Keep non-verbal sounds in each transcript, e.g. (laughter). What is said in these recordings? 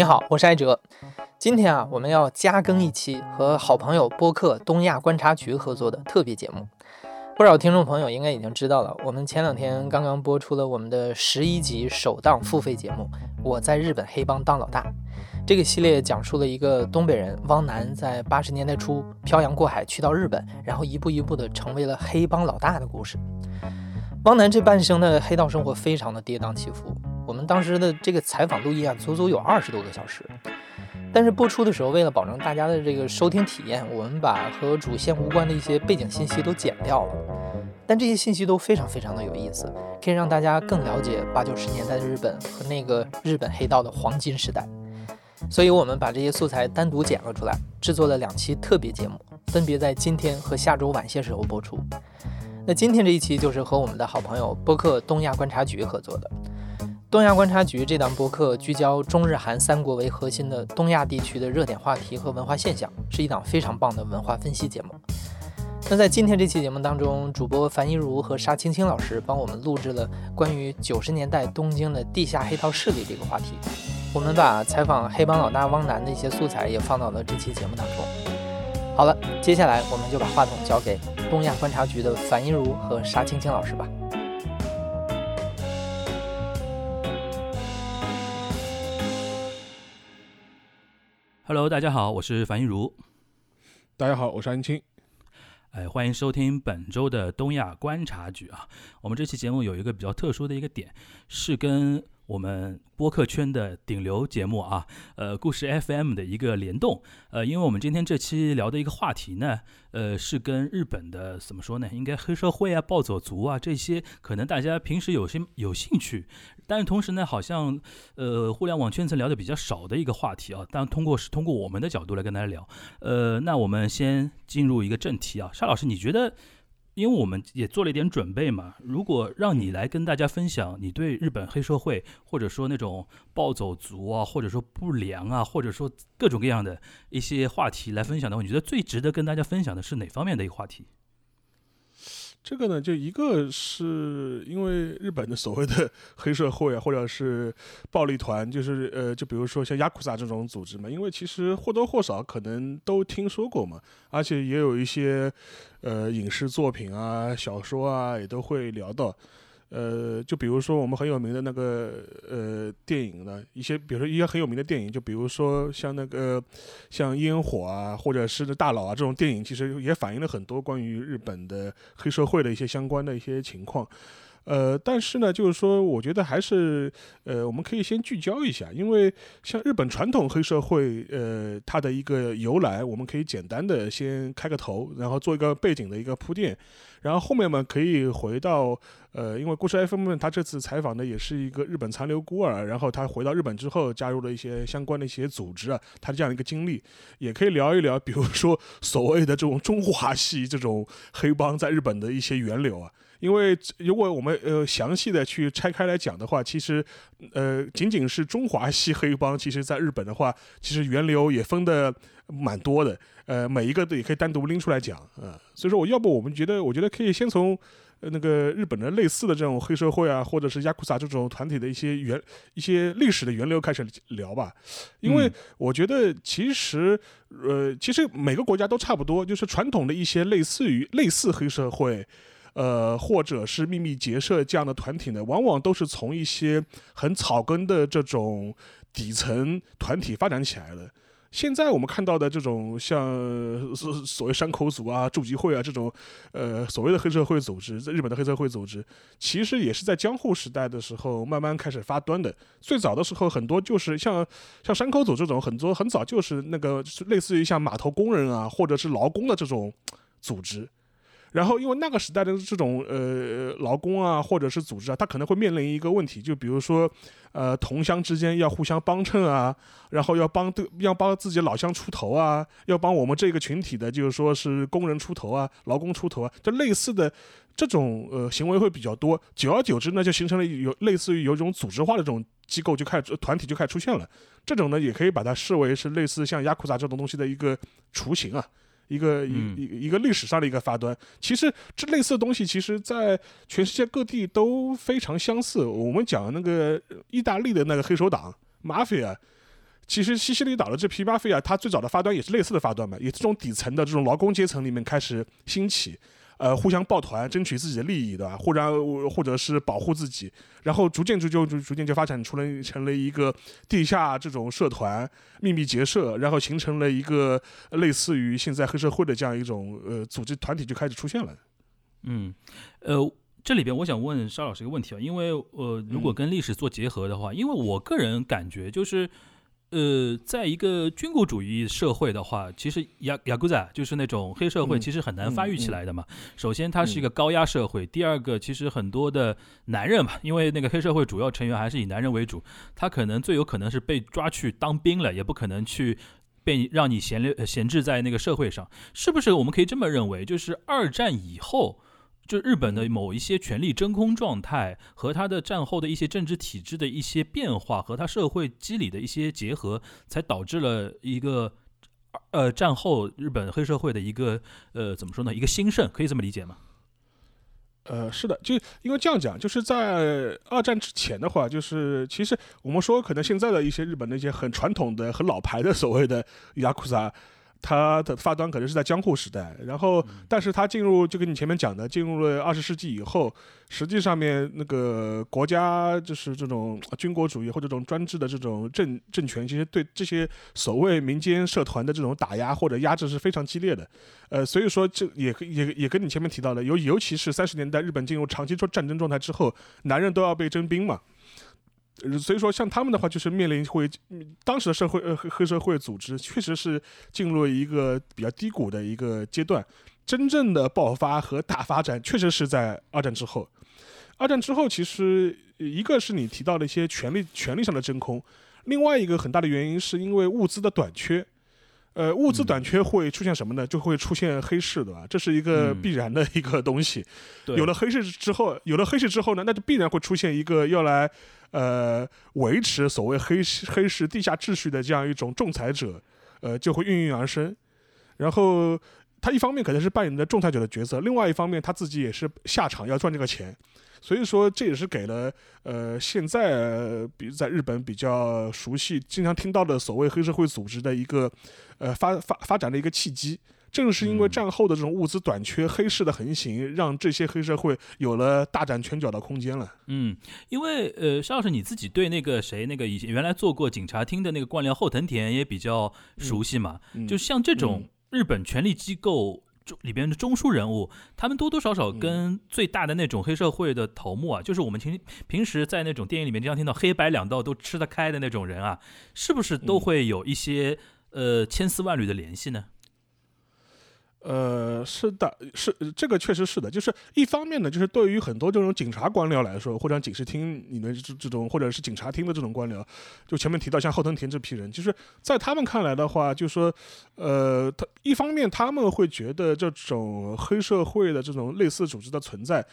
你好，我是艾哲。今天啊，我们要加更一期和好朋友播客东亚观察局合作的特别节目。不少听众朋友应该已经知道了，我们前两天刚刚播出了我们的十一集首档付费节目《我在日本黑帮当老大》。这个系列讲述了一个东北人汪楠在八十年代初漂洋过海去到日本，然后一步一步的成为了黑帮老大的故事。汪楠这半生的黑道生活非常的跌宕起伏。我们当时的这个采访录音啊，足足有二十多个小时。但是播出的时候，为了保证大家的这个收听体验，我们把和主线无关的一些背景信息都剪掉了。但这些信息都非常非常的有意思，可以让大家更了解八九十年代的日本和那个日本黑道的黄金时代。所以我们把这些素材单独剪了出来，制作了两期特别节目，分别在今天和下周晚些时候播出。那今天这一期就是和我们的好朋友播客东亚观察局合作的。东亚观察局这档播客聚焦中日韩三国为核心的东亚地区的热点话题和文化现象，是一档非常棒的文化分析节目。那在今天这期节目当中，主播樊一茹和沙青青老师帮我们录制了关于九十年代东京的地下黑道势力这个话题。我们把采访黑帮老大汪楠的一些素材也放到了这期节目当中。好了，接下来我们就把话筒交给。东亚观察局的樊一茹和沙青青老师吧。Hello，大家好，我是樊一茹。大家好，我是安青。哎，欢迎收听本周的东亚观察局啊。我们这期节目有一个比较特殊的一个点，是跟。我们播客圈的顶流节目啊，呃，故事 FM 的一个联动，呃，因为我们今天这期聊的一个话题呢，呃，是跟日本的怎么说呢？应该黑社会啊、暴走族啊这些，可能大家平时有些有兴趣，但是同时呢，好像呃，互联网圈层聊的比较少的一个话题啊。但通过是通过我们的角度来跟大家聊，呃，那我们先进入一个正题啊，沙老师，你觉得？因为我们也做了一点准备嘛，如果让你来跟大家分享你对日本黑社会，或者说那种暴走族啊，或者说不良啊，或者说各种各样的一些话题来分享的话，你觉得最值得跟大家分享的是哪方面的一个话题？这个呢，就一个是因为日本的所谓的 (laughs) 黑社会啊，或者是暴力团，就是呃，就比如说像亚库萨这种组织嘛，因为其实或多或少可能都听说过嘛，而且也有一些呃影视作品啊、小说啊，也都会聊到。呃，就比如说我们很有名的那个呃电影呢，一些比如说一些很有名的电影，就比如说像那个像烟火啊，或者是大佬啊这种电影，其实也反映了很多关于日本的黑社会的一些相关的一些情况。呃，但是呢，就是说，我觉得还是呃，我们可以先聚焦一下，因为像日本传统黑社会，呃，它的一个由来，我们可以简单的先开个头，然后做一个背景的一个铺垫。然后后面嘛，可以回到，呃，因为故事 FM 他这次采访的也是一个日本残留孤儿，然后他回到日本之后，加入了一些相关的一些组织啊，他的这样一个经历，也可以聊一聊，比如说所谓的这种中华系这种黑帮在日本的一些源流啊。因为如果我们呃详细的去拆开来讲的话，其实，呃，仅仅是中华系黑帮，其实在日本的话，其实源流也分的蛮多的。呃，每一个都也可以单独拎出来讲啊，所以说我要不我们觉得，我觉得可以先从呃那个日本的类似的这种黑社会啊，或者是亚库萨这种团体的一些源、一些历史的源流开始聊吧，因为我觉得其实呃，其实每个国家都差不多，就是传统的一些类似于类似黑社会，呃，或者是秘密结社这样的团体呢，往往都是从一些很草根的这种底层团体发展起来的。现在我们看到的这种像所所谓山口组啊、筑集会啊这种，呃，所谓的黑社会组织，在日本的黑社会组织，其实也是在江户时代的时候慢慢开始发端的。最早的时候，很多就是像像山口组这种，很多很早就是那个类似于像码头工人啊，或者是劳工的这种组织。然后，因为那个时代的这种呃劳工啊，或者是组织啊，他可能会面临一个问题，就比如说，呃，同乡之间要互相帮衬啊，然后要帮对要帮自己老乡出头啊，要帮我们这个群体的，就是说是工人出头啊，劳工出头啊，就类似的这种呃行为会比较多。久而久之呢，就形成了有类似于有一种组织化的这种机构就开始团体就开始出现了。这种呢，也可以把它视为是类似像雅库扎这种东西的一个雏形啊。一个一一一个历史上的一个发端，其实这类似的东西，其实在全世界各地都非常相似。我们讲那个意大利的那个黑手党 mafia，其实西西里岛的这批马菲啊，它最早的发端也是类似的发端嘛，也是这种底层的这种劳工阶层里面开始兴起。呃，互相抱团，争取自己的利益，对吧？或者或者是保护自己，然后逐渐就就逐渐就发展出了成了一个地下这种社团，秘密结社，然后形成了一个类似于现在黑社会的这样一种呃组织团体就开始出现了。嗯，呃，这里边我想问沙老师一个问题啊，因为呃，如果跟历史做结合的话，因为我个人感觉就是。呃，在一个军国主义社会的话，其实雅雅古仔就是那种黑社会，其实很难发育起来的嘛。首先，它是一个高压社会；第二个，其实很多的男人嘛，因为那个黑社会主要成员还是以男人为主，他可能最有可能是被抓去当兵了，也不可能去被让你闲留闲置在那个社会上。是不是我们可以这么认为？就是二战以后。就日本的某一些权力真空状态和它的战后的一些政治体制的一些变化，和它社会机理的一些结合，才导致了一个呃战后日本黑社会的一个呃怎么说呢？一个兴盛，可以这么理解吗？呃，是的，就因为这样讲，就是在二战之前的话，就是其实我们说可能现在的一些日本那些很传统的、很老牌的所谓的雅库萨。它的发端可能是在江户时代，然后，但是它进入就跟你前面讲的，进入了二十世纪以后，实际上面那个国家就是这种军国主义或者这种专制的这种政政权，其实对这些所谓民间社团的这种打压或者压制是非常激烈的，呃，所以说这也也也跟你前面提到的，尤尤其是三十年代日本进入长期做战争状态之后，男人都要被征兵嘛。所以说，像他们的话，就是面临会当时的社会呃黑黑社会组织，确实是进入一个比较低谷的一个阶段。真正的爆发和大发展，确实是在二战之后。二战之后，其实一个是你提到的一些权力权力上的真空，另外一个很大的原因是因为物资的短缺。呃，物资短缺会出现什么呢？就会出现黑市，对吧？这是一个必然的一个东西。有了黑市之后，有了黑市之后呢，那就必然会出现一个要来。呃，维持所谓黑黑市地下秩序的这样一种仲裁者，呃，就会应运而生。然后他一方面可能是扮演着仲裁者的角色，另外一方面他自己也是下场要赚这个钱。所以说，这也是给了呃现在比如在日本比较熟悉、经常听到的所谓黑社会组织的一个呃发发发展的一个契机。正是因为战后的这种物资短缺、黑市的横行，让这些黑社会有了大展拳脚的空间了。嗯，因为呃，邵老师你自己对那个谁，那个以前原来做过警察厅的那个官僚后藤田也比较熟悉嘛。就像这种日本权力机构中里边的中枢人物，他们多多少少跟最大的那种黑社会的头目啊，就是我们平平时在那种电影里面经常听到黑白两道都吃得开的那种人啊，是不是都会有一些呃千丝万缕的联系呢？呃，是的，是这个确实是的，就是一方面呢，就是对于很多这种警察官僚来说，或者警视厅里面这这种，或者是警察厅的这种官僚，就前面提到像后藤田这批人，就是在他们看来的话，就说，呃，他一方面他们会觉得这种黑社会的这种类似组织的存在。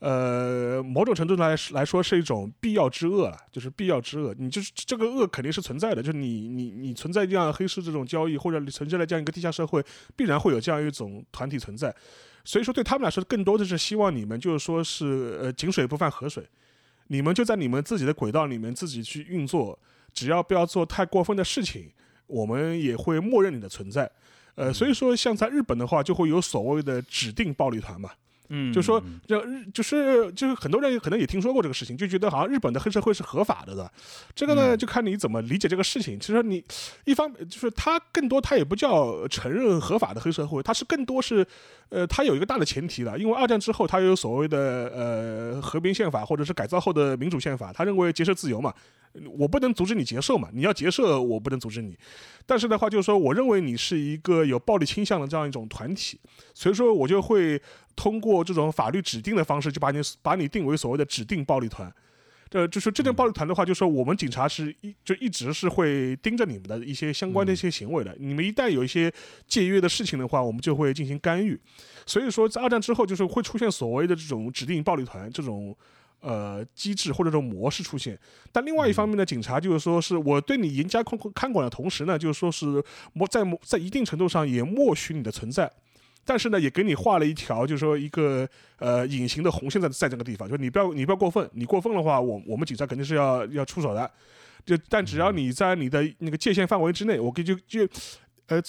呃，某种程度来来说是一种必要之恶了，就是必要之恶。你就是这个恶肯定是存在的，就是你你你存在这样黑市这种交易，或者你存在了这样一个地下社会，必然会有这样一种团体存在。所以说，对他们来说，更多的是希望你们就是说是呃井水不犯河水，你们就在你们自己的轨道里面自己去运作，只要不要做太过分的事情，我们也会默认你的存在。呃，所以说像在日本的话，就会有所谓的指定暴力团嘛。嗯，就说这日就是就是很多人可能也听说过这个事情，就觉得好像日本的黑社会是合法的，的。这个呢，就看你怎么理解这个事情。其实你一方就是他更多，他也不叫承认合法的黑社会，他是更多是，呃，他有一个大的前提的，因为二战之后他有所谓的呃和平宪法或者是改造后的民主宪法，他认为结社自由嘛。我不能阻止你结社嘛，你要结社，我不能阻止你。但是的话，就是说，我认为你是一个有暴力倾向的这样一种团体，所以说我就会通过这种法律指定的方式，就把你把你定为所谓的指定暴力团。这就是这种暴力团的话，就是说我们警察是一就一直是会盯着你们的一些相关的一些行为的。你们一旦有一些借约的事情的话，我们就会进行干预。所以说，在二战之后，就是会出现所谓的这种指定暴力团这种。呃，机制或者这种模式出现，但另外一方面呢，警察就是说是我对你严加看看管的同时呢，就是说是默在在一定程度上也默许你的存在，但是呢，也给你画了一条，就是说一个呃隐形的红线在在这个地方，就是你不要你不要过分，你过分的话，我我们警察肯定是要要出手的。就但只要你在你的那个界限范围之内，我给就就。呃，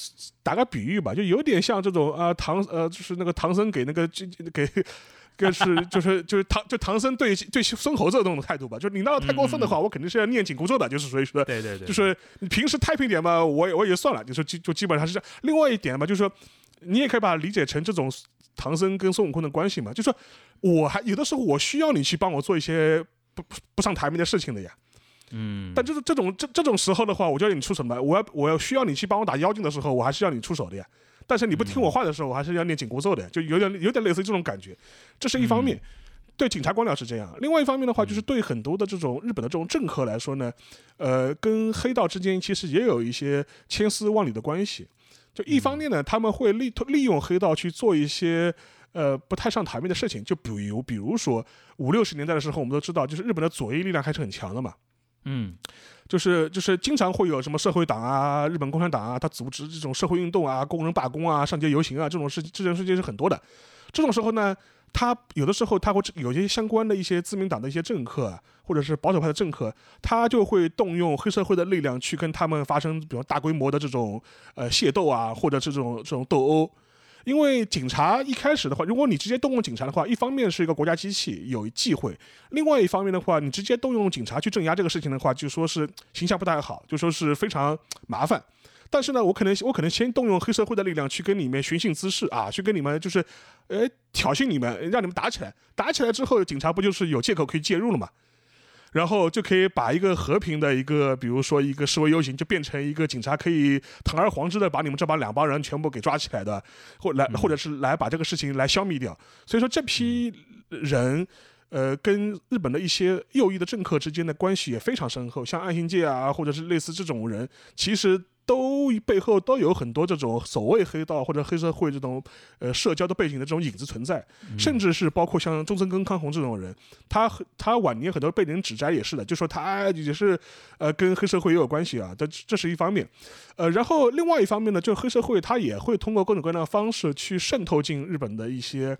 打个比喻吧，就有点像这种啊，唐呃，就是那个唐僧给那个给 (laughs) 给是就是就是唐就唐僧对对孙猴子这种态度吧，就是你闹得太过分的话，我肯定是要念紧箍咒的，就是所以说，对对对，就是你平时太平点嘛，我也我也算了，就是就就基本上是这样。另外一点嘛，就是说你也可以把它理解成这种唐僧跟孙悟空的关系嘛，就是说我还有的时候我需要你去帮我做一些不不上台面的事情的呀。嗯，但就是这种这这种时候的话，我就要你出什么。我要我要需要你去帮我打妖精的时候，我还是要你出手的呀。但是你不听我话的时候，我还是要念紧箍咒的，就有点有点类似于这种感觉。这是一方面，对警察官僚是这样。另外一方面的话，就是对很多的这种日本的这种政客来说呢，呃，跟黑道之间其实也有一些千丝万缕的关系。就一方面呢，他们会利利用黑道去做一些呃不太上台面的事情，就比如比如说五六十年代的时候，我们都知道，就是日本的左翼力量还是很强的嘛。嗯，就是就是经常会有什么社会党啊、日本共产党啊，他组织这种社会运动啊、工人罢工啊、上街游行啊，这种事这种事情是很多的。这种时候呢，他有的时候他会有些相关的一些自民党的一些政客，或者是保守派的政客，他就会动用黑社会的力量去跟他们发生，比如大规模的这种呃械斗啊，或者这种这种斗殴。因为警察一开始的话，如果你直接动用警察的话，一方面是一个国家机器有忌讳；另外一方面的话，你直接动用警察去镇压这个事情的话，就说是形象不太好，就说是非常麻烦。但是呢，我可能我可能先动用黑社会的力量去跟你们寻衅滋事啊，去跟你们就是，呃，挑衅你们，让你们打起来。打起来之后，警察不就是有借口可以介入了嘛？然后就可以把一个和平的一个，比如说一个示威游行，就变成一个警察可以堂而皇之的把你们这帮两帮人全部给抓起来的，或来或者是来把这个事情来消灭掉。所以说这批人，呃，跟日本的一些右翼的政客之间的关系也非常深厚，像岸信介啊，或者是类似这种人，其实。都背后都有很多这种所谓黑道或者黑社会这种呃社交的背景的这种影子存在，甚至是包括像中村根康弘这种人，他他晚年很多被人指摘也是的，就说他也是呃跟黑社会也有关系啊，这这是一方面，呃，然后另外一方面呢，就黑社会他也会通过各种各样的方式去渗透进日本的一些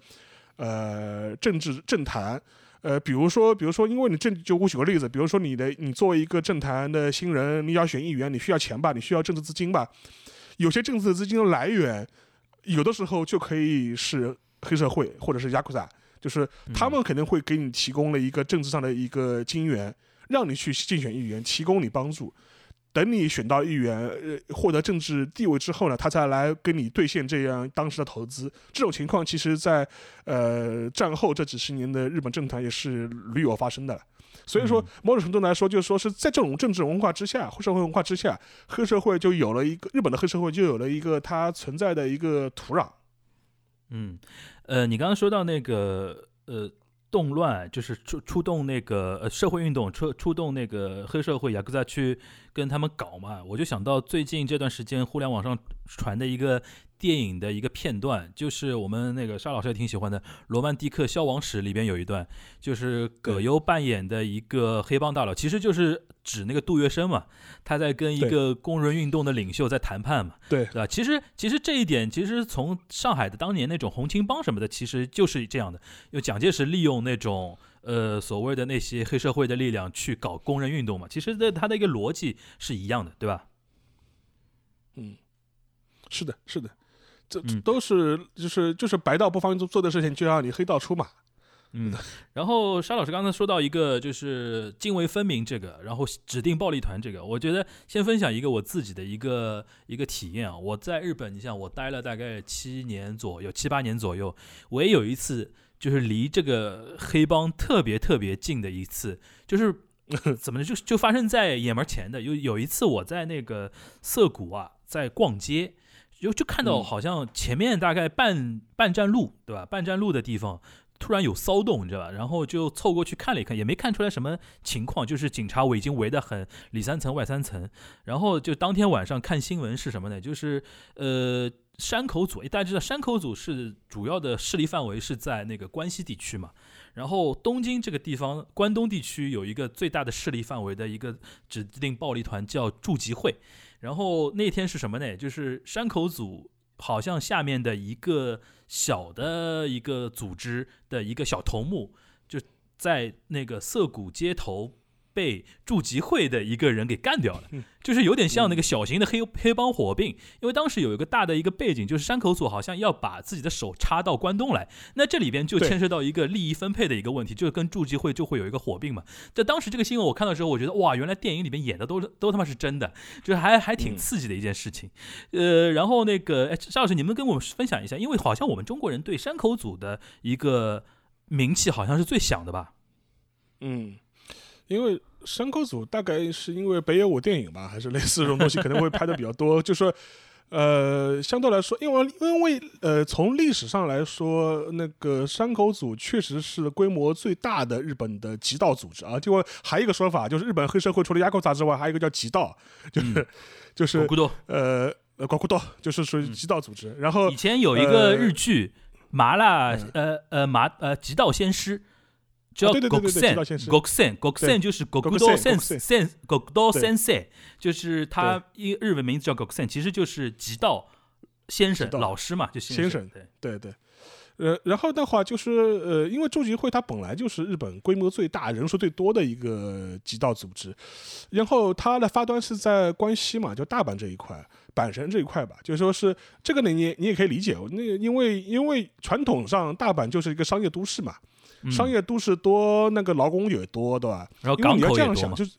呃政治政坛。呃，比如说，比如说，因为你政就我举个例子，比如说你的你作为一个政坛的新人，你要选议员，你需要钱吧，你需要政治资金吧，有些政治资金的来源，有的时候就可以是黑社会或者是亚库萨，就是他们肯定会给你提供了一个政治上的一个金源，让你去竞选议员，提供你帮助。等你选到议员，呃，获得政治地位之后呢，他再来跟你兑现这样当时的投资。这种情况其实，在呃战后这几十年的日本政坛也是屡有发生的。所以说，某种程度来说，就是说是在这种政治文化之下，社会文化之下，黑社会就有了一个日本的黑社会就有了一个它存在的一个土壤。嗯，呃，你刚刚说到那个，呃。动乱就是出出动那个呃社会运动，出出动那个黑社会雅各扎去跟他们搞嘛，我就想到最近这段时间互联网上传的一个。电影的一个片段，就是我们那个沙老师也挺喜欢的《罗曼蒂克消亡史》里边有一段，就是葛优扮演的一个黑帮大佬，其实就是指那个杜月笙嘛，他在跟一个工人运动的领袖在谈判嘛，对对吧？其实其实这一点，其实从上海的当年那种红青帮什么的，其实就是这样的，有蒋介石利用那种呃所谓的那些黑社会的力量去搞工人运动嘛，其实的他的一个逻辑是一样的，对吧？嗯，是的，是的。这都是就是就是白道不方做做的事情，就让你黑道出马。嗯，然后沙老师刚才说到一个就是泾渭分明这个，然后指定暴力团这个，我觉得先分享一个我自己的一个一个体验啊。我在日本，你像我待了大概七年左右，七八年左右，我也有一次就是离这个黑帮特别特别近的一次，就是 (laughs) 怎么就就发生在眼门前的。有有一次我在那个涩谷啊，在逛街。就就看到好像前面大概半半站路，对吧？半站路的地方突然有骚动，你知道吧？然后就凑过去看了一看，也没看出来什么情况，就是警察围已经围得很里三层外三层。然后就当天晚上看新闻是什么呢？就是呃山口组，大家知道山口组是主要的势力范围是在那个关西地区嘛。然后东京这个地方关东地区有一个最大的势力范围的一个指定暴力团叫驻集会。然后那天是什么呢？就是山口组好像下面的一个小的一个组织的一个小头目，就在那个涩谷街头被驻集会的一个人给干掉了嗯，就是有点像那个小型的黑黑帮火并。因为当时有一个大的一个背景，就是山口组好像要把自己的手插到关东来，那这里边就牵涉到一个利益分配的一个问题，就是跟驻集会就会有一个火并嘛。在当时这个新闻我看到之后，我觉得哇，原来电影里面演的都是都他妈是真的，就是还还挺嗯刺激的一件事情。呃，然后那个哎，邵老师，你们跟我们分享一下，因为好像我们中国人对山口组的一个名气好像是最响的吧？嗯，因为山口组大概是因为北野武电影吧，还是类似这种东西，可能会拍的比较多。(laughs) 就说，呃，相对来说，因为因为呃，从历史上来说，那个山口组确实是规模最大的日本的极道组织啊。就还有一个说法，就是日本黑社会除了雅库扎之外，还有一个叫极道，就是、嗯就是呃呃高库道，就是属于极道组织。然后以前有一个呃日剧《麻辣嗯呃呃麻呃极道先师》。叫 Goksen，Goksen，Goksen 对就是 Gokudo Goksen，Sen Sen Gokudo 对。Sensei，就是他一日文名字叫 Goksen，其实就是极道先生老师嘛，就先生生。对，对对，呃，然后的话就是呃，因为驻集会它本来就是日本规模最大、人数最多的一个极道组织，然后它的发端是在关西嘛，就大阪这一块、阪神这一块吧，就说是这个呢，你你也可以理解，那个因为因为传统上大阪就是一个商业都市嘛，嗯商业都市多，那个劳工也多，对吧？然后港因为你要口也多嘛这样想，，就是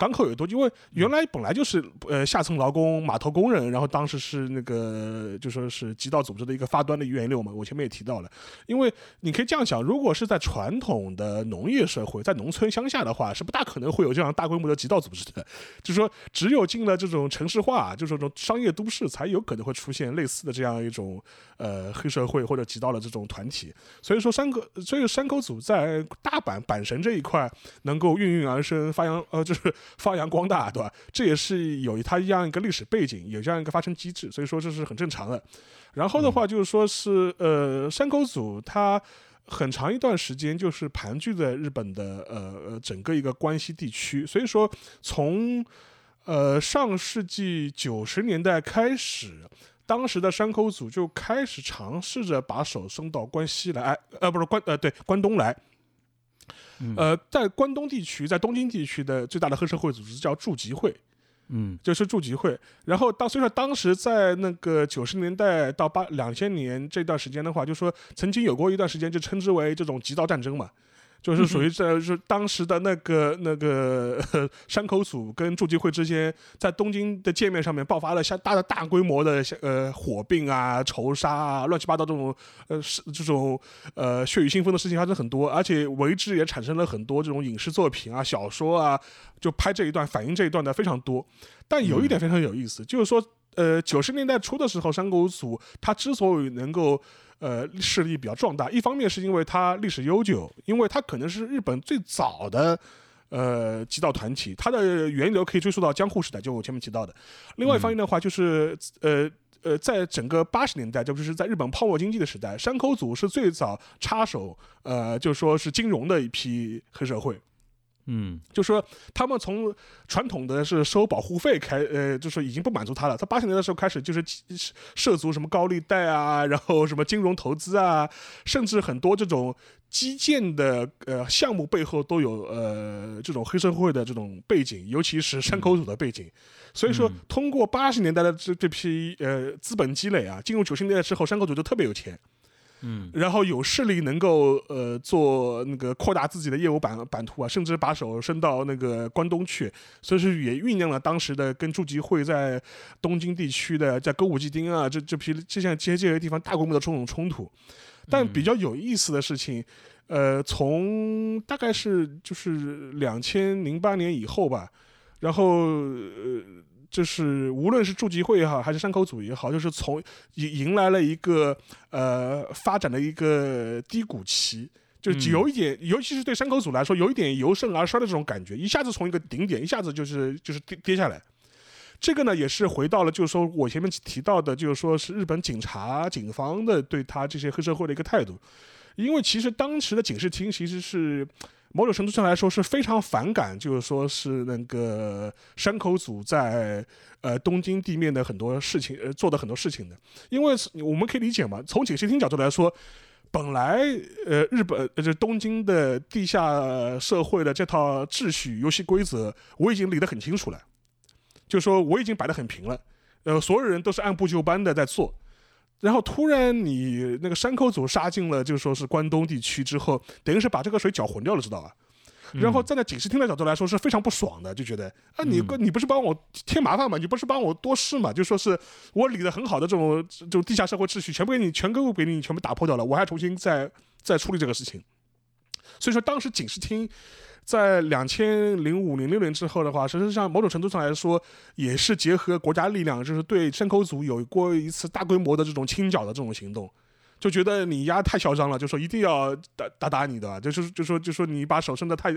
港口有多，因为原来本来就是呃下层劳工、码头工人，然后当时是那个就说是极道组织的一个发端的源流嘛。我前面也提到了，因为你可以这样想，如果是在传统的农业社会，在农村乡下的话，是不大可能会有这样大规模的极道组织的。就是说，只有进了这种城市化，就是这种商业都市，才有可能会出现类似的这样一种呃黑社会或者极道的这种团体。所以说山口，所以山口组在大阪阪神这一块能够应运而生，发扬呃就是发扬光大，对吧？这也是有它这样一个历史背景，有这样一个发生机制，所以说这是很正常的。然后的话就是说是呃山口组它。很长一段时间就是盘踞在日本的呃呃整个一个关西地区，所以说从呃上世纪九十年代开始，当时的山口组就开始尝试着把手伸到关西来，哎呃不是关呃对关东来，嗯呃在关东地区，在东京地区的最大的黑社会组织叫驻集会，嗯就是驻集会。然后当所以说当时在那个九十年代到八两千年这段时间的话，就说曾经有过一段时间就称之为这种极道战争嘛。就是属于这是当时的那个那个呃山口组跟驻集会之间，在东京的界面上面爆发了相大的大规模的呃火并啊、仇杀啊、乱七八糟这种呃是这种呃血雨腥风的事情发生很多，而且为之也产生了很多这种影视作品啊、小说啊，就拍这一段反映这一段的非常多。但有一点非常有意思，就是说呃九十年代初的时候，山口组它之所以能够呃势力比较壮大，一方面是因为它历史悠久，因为它可能是日本最早的。呃，极道团体，它的源流可以追溯到江户时代，就我前面提到的。另外一方面的话，就是呃呃，在整个八十年代，就是在日本泡沫经济的时代，山口组是最早插手，呃，就说是金融的一批黑社会。嗯就说他们从传统的是收保护费开，呃，就是已经不满足他了。他八十年代的时候开始就是涉足什么高利贷啊，然后什么金融投资啊，甚至很多这种基建的呃项目背后都有呃这种黑社会的这种背景，尤其是山口组的背景。所以说嗯，通过八十年代的这这批呃资本积累啊，进入九十年代之后，山口组就特别有钱。嗯然后有势力能够呃做那个扩大自己的业务版版图啊，甚至把手伸到那个关东去，所以说也酝酿了当时的跟驻集会在东京地区的在歌舞伎町啊这这批这项这些这些地方大规模的这种冲突。但比较有意思的事情，呃，从大概是就是两千零八年以后吧，然后呃。就是无论是驻集会也好，还是山口组也好，就是从迎迎来了一个呃发展的一个低谷期，就是有一点，尤其是对山口组来说，有一点由盛而衰的这种感觉，一下子从一个顶点，一下子就是就是跌跌下来。这个呢，也是回到了，就是说我前面提到的，就是说是日本警察、警方的对他这些黑社会的一个态度，因为其实当时的警视厅其实是某种程度上来说是非常反感，就是说是那个山口组在呃东京地面的很多事情，呃做的很多事情的，因为我们可以理解嘛，从警视厅角度来说。本来呃日本呃就东京的地下社会的这套秩序游戏规则，我已经理得很清楚了，就说我已经摆得很平了，呃，所有人都是按部就班的在做。然后突然你那个山口组杀进了，就说是关东地区之后，等于是把这个水搅浑掉了，知道吧？然后站在警视厅的角度来说是非常不爽的，就觉得啊，你你不是帮我添麻烦吗？你不是帮我多事吗？就说是我理的很好的这种这种地下社会秩序，全部给你全给给你全部打破掉了，我还重新再再处理这个事情。所以说当时警视厅在两千零五零六年之后的话，实际上某种程度上来说，也是结合国家力量，就是对山口组有过一次大规模的这种清剿的这种行动。就觉得你丫太嚣张了，就说一定要打打打你的，就是就说就说你把手伸得太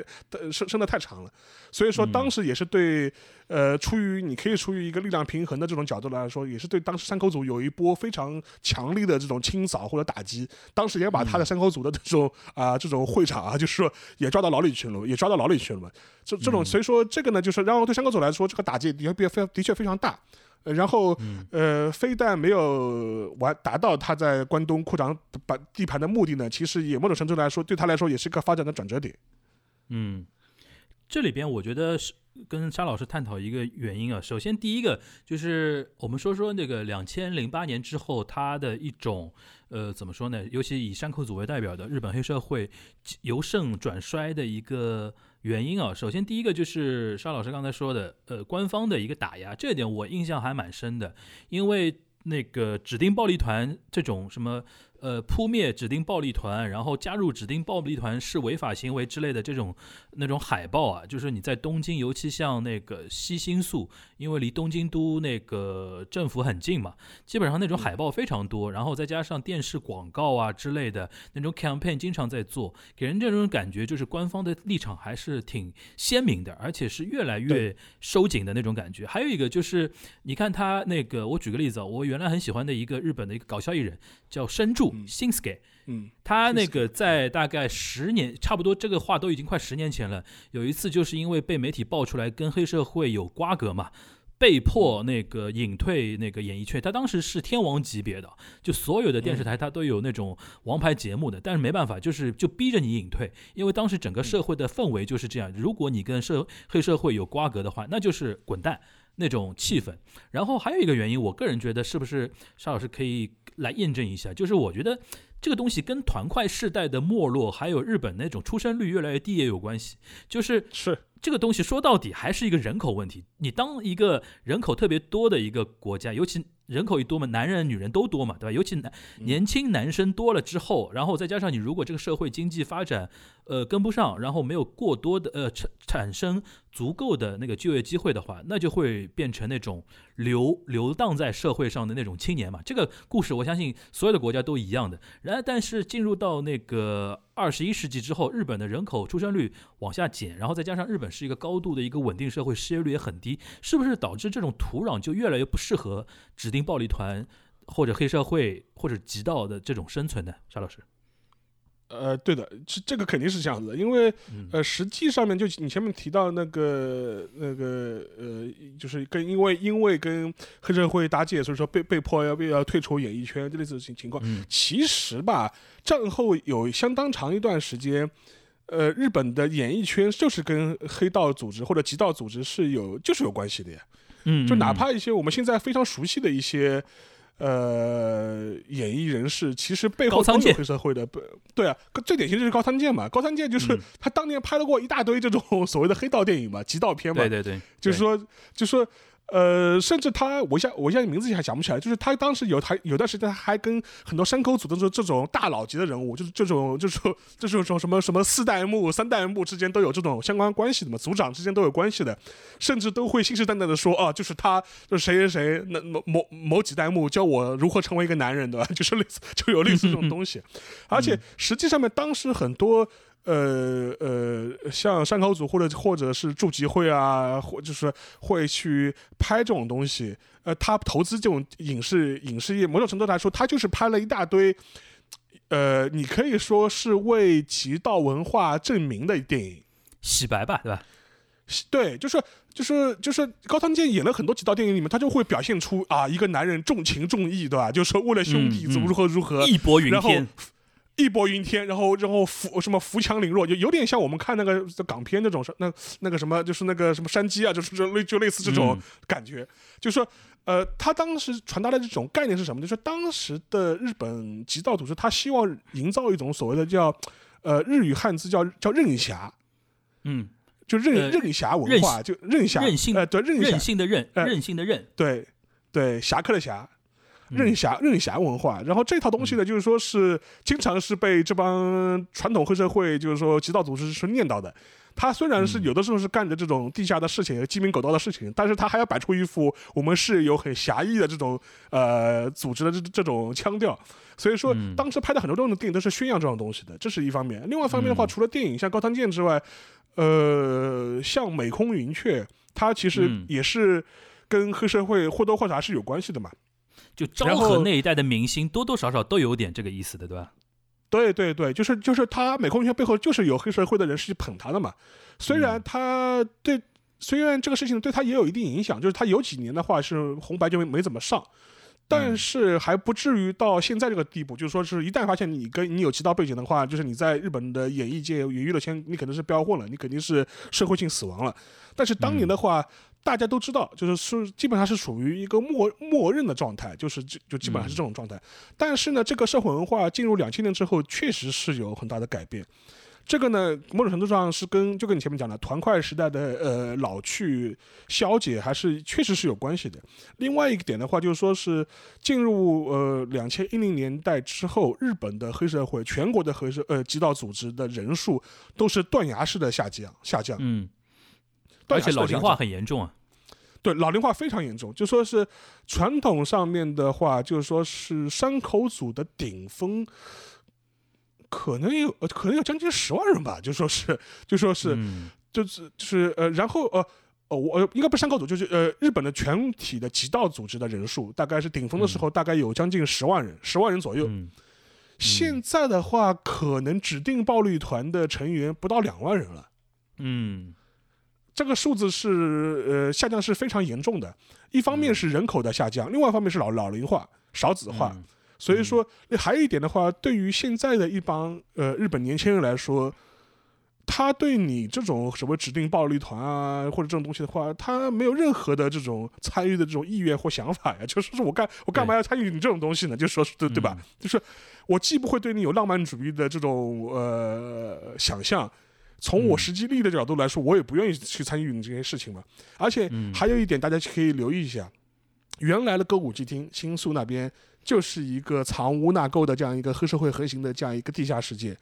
伸伸得太长了，所以说当时也是对，呃，出于你可以出于一个力量平衡的这种角度来说，也是对当时山口组有一波非常强力的这种清扫或者打击，当时也把他的山口组的这种 (laughs) 啊这种会场啊，就是说也抓到牢里去了，也抓到牢里去了嘛，这这种所以说这个呢，就是然后对山口组来说，这个打击的确非的确非常大。然后，呃，非但没有完达到他在关东扩张把地盘的目的呢，其实也某种程度来说，对他来说也是一个发展的转折点。嗯，这里边我觉得是跟沙老师探讨一个原因啊。首先，第一个就是我们说说那个两千零八年之后，他的一种呃怎么说呢？尤其以山口组为代表的日本黑社会由盛转衰的一个。原因啊，首先第一个就是沙老师刚才说的，呃，官方的一个打压，这点我印象还蛮深的，因为那个指定暴力团这种什么。呃，扑灭指定暴力团，然后加入指定暴力团是违法行为之类的这种那种海报啊，就是你在东京，尤其像那个西新宿，因为离东京都那个政府很近嘛，基本上那种海报非常多，然后再加上电视广告啊之类的那种 campaign 经常在做，给人这种感觉就是官方的立场还是挺鲜明的，而且是越来越收紧的那种感觉。还有一个就是，你看他那个，我举个例子啊，我原来很喜欢的一个日本的一个搞笑艺人叫深柱。新 ske，嗯，他那个在大概十年，差不多这个话都已经快十年前了。有一次就是因为被媒体爆出来跟黑社会有瓜葛嘛，被迫那个隐退那个演艺圈。他当时是天王级别的，就所有的电视台他都有那种王牌节目的，但是没办法，就是就逼着你隐退，因为当时整个社会的氛围就是这样。如果你跟社黑社会有瓜葛的话，那就是滚蛋那种气氛。然后还有一个原因，我个人觉得是不是沙老师可以。来验证一下，就是我觉得这个东西跟团块世代的没落，还有日本那种出生率越来越低也有关系。就是是这个东西说到底还是一个人口问题。你当一个人口特别多的一个国家，尤其。人口一多嘛，男人女人都多嘛，对吧？尤其男年轻男生多了之后，然后再加上你如果这个社会经济发展，呃，跟不上，然后没有过多的呃产产生足够的那个就业机会的话，那就会变成那种流流荡在社会上的那种青年嘛。这个故事我相信所有的国家都一样的。然而，但是进入到那个二十一世纪之后，日本的人口出生率往下减，然后再加上日本是一个高度的一个稳定社会，失业率也很低，是不是导致这种土壤就越来越不适合指定暴力团或者黑社会或者极道的这种生存呢，沙老师。呃，对的，这这个肯定是这样子的，因为呃，实际上面就你前面提到那个那个呃，就是跟因为因为跟黑社会搭界，所以说被被迫要要退出演艺圈这类似情情况。其实吧，战后有相当长一段时间，呃，日本的演艺圈就是跟黑道组织或者极道组织是有就是有关系的呀。嗯，就哪怕一些我们现在非常熟悉的一些，呃，演艺人士，其实背后都是黑社会的。对啊，最典型就是高仓健嘛。高仓健就是他当年拍了过一大堆这种 (laughs) 所谓的黑道电影嘛，极道片嘛。对对对，就是说，就是说。呃，甚至他，我现我现在名字还想不起来，就是他当时有他有段时间还跟很多山口组的这这种大佬级的人物，就是这种就是这种什么什么四代目、(laughs) 三代目之间都有这种相关关系的嘛，组长之间都有关系的，甚至都会信誓旦旦的说啊，就是他，就是谁谁谁，那某某某几代目教我如何成为一个男人，对吧？(laughs) 就是类似就有类似这种东西，而且实际上面当时很多。呃呃，像山口组或者或者是筑集会啊，或就是会去拍这种东西。呃，他投资这种影视影视业，某种程度来说，他就是拍了一大堆，呃，你可以说是为极道文化证明的电影，洗白吧，对吧？对，就是就是就是高仓健演了很多极道电影里面，他就会表现出啊，一个男人重情重义，对吧？就是说为了兄弟怎么如何如何，义薄云天。义薄云天，然后然后扶什么扶强凌弱，就有点像我们看那个港片那种那那个什么，就是那个什么山鸡啊，就是就类就类似这种感觉。就是说，呃，他当时传达的这种概念是什么？就是当时的日本极道组织，他希望营造一种所谓的叫呃日语汉字叫叫任侠，嗯，就任任侠文化，就任侠任性呃对任性的任任性的任，对对侠客的侠。任侠任侠文化，然后这套东西呢，就是说是经常是被这帮传统黑社会，就是说极道组织是念叨的。他虽然是有的时候是干着这种地下的事情、鸡鸣狗盗的事情，但是他还要摆出一副我们是有很侠义的这种呃组织的这这种腔调。所以说，当时拍的很多这种电影都是宣扬这种东西的，这是一方面。另外一方面的话，除了电影像高仓健之外，呃，像美空云雀，它其实也是跟黑社会或多或少是有关系的嘛。就昭和那一代的明星，多多少少都有点这个意思的，对吧？对对对，就是就是他美空云雀背后就是有黑社会的人是去捧他的嘛。虽然他对，虽然这个事情对他也有一定影响，就是他有几年的话是红白就没没怎么上，但是还不至于到现在这个地步。就是说是一旦发现你跟你有其他背景的话，就是你在日本的演艺界、演娱乐圈，你肯定是标混了，你肯定是社会性死亡了。但是当年的话。大家都知道，就是是基本上是属于一个默默认的状态，就是就就基本上是这种状态。但是呢，这个社会文化进入两千年之后，确实是有很大的改变。这个呢，某种程度上是跟就跟你前面讲的团块时代的呃老去消解，还是确实是有关系的。另外一个点的话，就是说是进入呃两千一零年代之后，日本的黑社会全国的黑社呃极道组织的人数都是断崖式的下降下降。嗯。而且老龄化很严重啊，对，老龄化非常严重。就说是传统上面的话，就是说是山口组的顶峰，可能有，可能有将近十万人吧。就说是，就说是，就是就是呃，然后呃，哦，我应该不是山口组，就是呃，日本的全体的极道组织的人数，大概是顶峰的时候，大概有将近十万人，十万人左右。现在的话，可能指定暴力团的成员不到两万人了。嗯。这个数字是呃下降是非常严重的，一方面是人口的下降，另外一方面是老老龄化、少子化，所以说还有一点的话，对于现在的一帮呃日本年轻人来说，他对你这种什么指定暴力团啊或者这种东西的话，他没有任何的这种参与的这种意愿或想法呀，(laughs) 就说是我干我干嘛要参与你这种东西呢？就说是对对吧？就是我既不会对你有浪漫主义的这种呃想象。从我实际利益的角度来说，我也不愿意去参与你这些事情嘛。而且还有一点，大家可以留意一下，原来的歌舞伎町新宿那边就是一个藏污纳垢的这样一个黑社会横行的这样一个地下世界。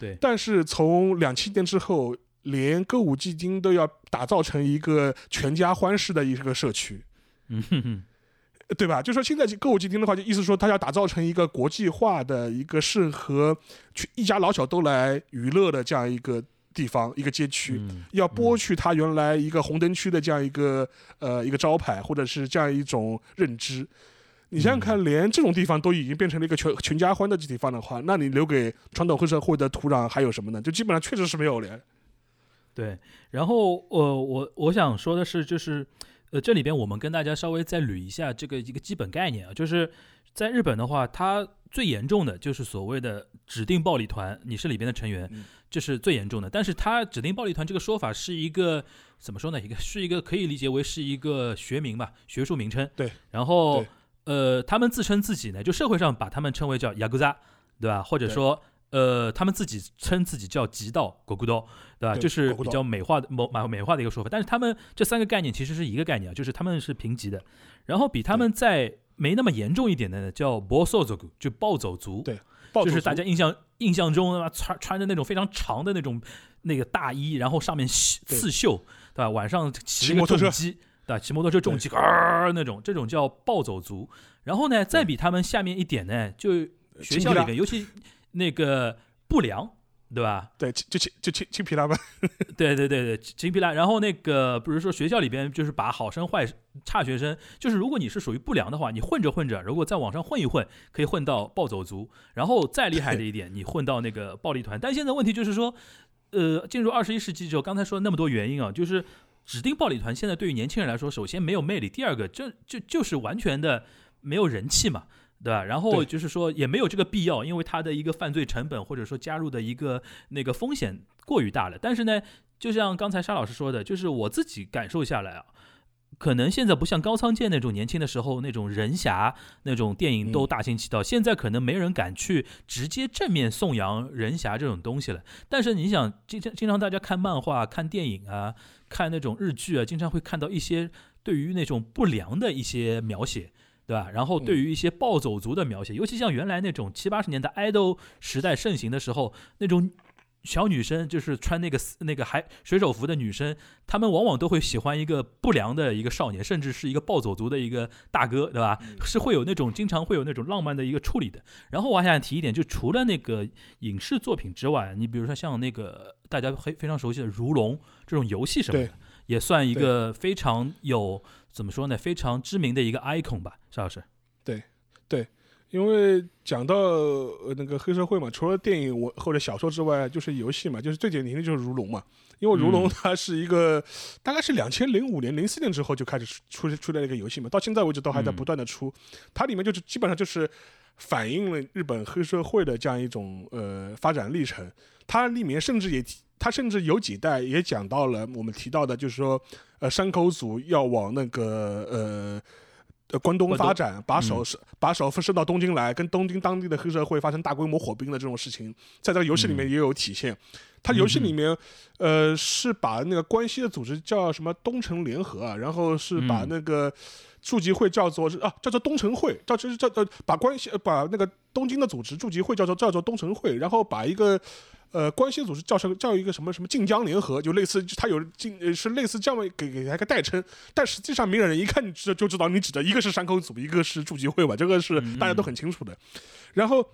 对。但是从两七年之后，连歌舞伎町都要打造成一个全家欢式的一个社区。嗯哼哼。对吧？就说现在歌舞伎町的话，就意思说它要打造成一个国际化的一个适合去一家老小都来娱乐的这样一个。地方一个街区要剥去它原来一个红灯区的这样一个呃一个招牌，或者是这样一种认知。你想想看，连这种地方都已经变成了一个全全家欢的地方的话，那你留给传统黑社会的土壤还有什么呢？就基本上确实是没有了。对，然后呃，我我想说的是，就是呃，这里边我们跟大家稍微再捋一下这个一个基本概念啊，就是在日本的话，它最严重的就是所谓的指定暴力团，你是里边的成员。这是最严重的，但是他指定暴力团这个说法是一个怎么说呢？一个是一个可以理解为是一个学名吧，学术名称。对。然后，呃，他们自称自己呢，就社会上把他们称为叫雅古扎，对吧？或者说，呃，他们自己称自己叫极道狗骨刀，对吧？就是比较美化的、美美化的一个说法。但是他们这三个概念其实是一个概念啊，就是他们是平级的。然后比他们再没那么严重一点的呢，叫暴走族，就暴走族。对。就是大家印象印象中啊，穿穿着那种非常长的那种那个大衣，然后上面刺绣，对吧？晚上骑个重机，对吧？骑摩托车重机，啊那种，这种叫暴走族。然后呢，再比他们下面一点呢，就学校里面，尤其那个不良。对吧？对，就青就青青皮拉吧。对对对对，青皮拉。然后那个，比如说学校里边，就是把好生坏差学生，就是如果你是属于不良的话，你混着混着，如果再往上混一混，可以混到暴走族。然后再厉害的 (laughs) 一点，你混到那个暴力团。但现在问题就是说，呃，进入二十一世纪之后，刚才说那么多原因啊，就是指定暴力团现在对于年轻人来说，首先没有魅力，第二个就就就是完全的没有人气嘛。对吧？然后就是说也没有这个必要，因为他的一个犯罪成本或者说加入的一个那个风险过于大了。但是呢，就像刚才沙老师说的，就是我自己感受下来啊。可能现在不像高仓健那种年轻的时候那种人侠那种电影都嗯大行其道，现在可能没人敢去直接正面颂扬人侠这种东西了。但是你想，经常经常大家看漫画、看电影啊、看那种日剧啊，经常会看到一些对于那种不良的一些描写。对吧？然后对于一些暴走族的描写，尤其像原来那种七八十年代 idol 时代盛行的时候，那种小女生就是穿那个那个海水手服的女生，她们往往都会喜欢一个不良的一个少年，甚至是一个暴走族的一个大哥，对吧？(laughs) 是会有那种经常会有那种浪漫的一个处理的。然后我还想提一点，就除了那个影视作品之外，你比如说像那个大家非非常熟悉的《如龙》这种游戏什么的对，也算一个非常有怎么说呢，非常知名的一个 icon 吧，邵老师。对，对因为讲到呃那个黑社会嘛，除了电影我或者小说之外，就是游戏嘛，就是最典型的就是如龙嘛。因为如龙嗯它是一个、大概是两千零五年、零四年之后就开始出出出来的一个游戏嘛，到现在为止都还在嗯不断的出。它里面就是基本上就是反映了日本黑社会的这样一种呃发展历程。它里面甚至也提它甚至有几代也讲到了我们提到的，就是说呃山口组要往那个呃。呃，关东发展，把手嗯是、把手伸到东京来，跟东京当地的黑社会发生大规模火并的这种事情，在这个游戏里面嗯也有体现。它游戏里面，呃，是把那个关西的组织叫什么东城联合啊，然后是把嗯那个驻集会叫做啊叫做东城会，叫就是叫呃把关西呃把那个东京的组织驻集会叫做叫做东城会，然后把一个。呃，关系组织叫成叫一个什么什么晋江联合，就类似，他有晋呃是类似这样给给他一个代称，但实际上明眼人一看就知道你指的一个是山口组，一个是筑集会吧，这个是嗯大家都很清楚的。然后，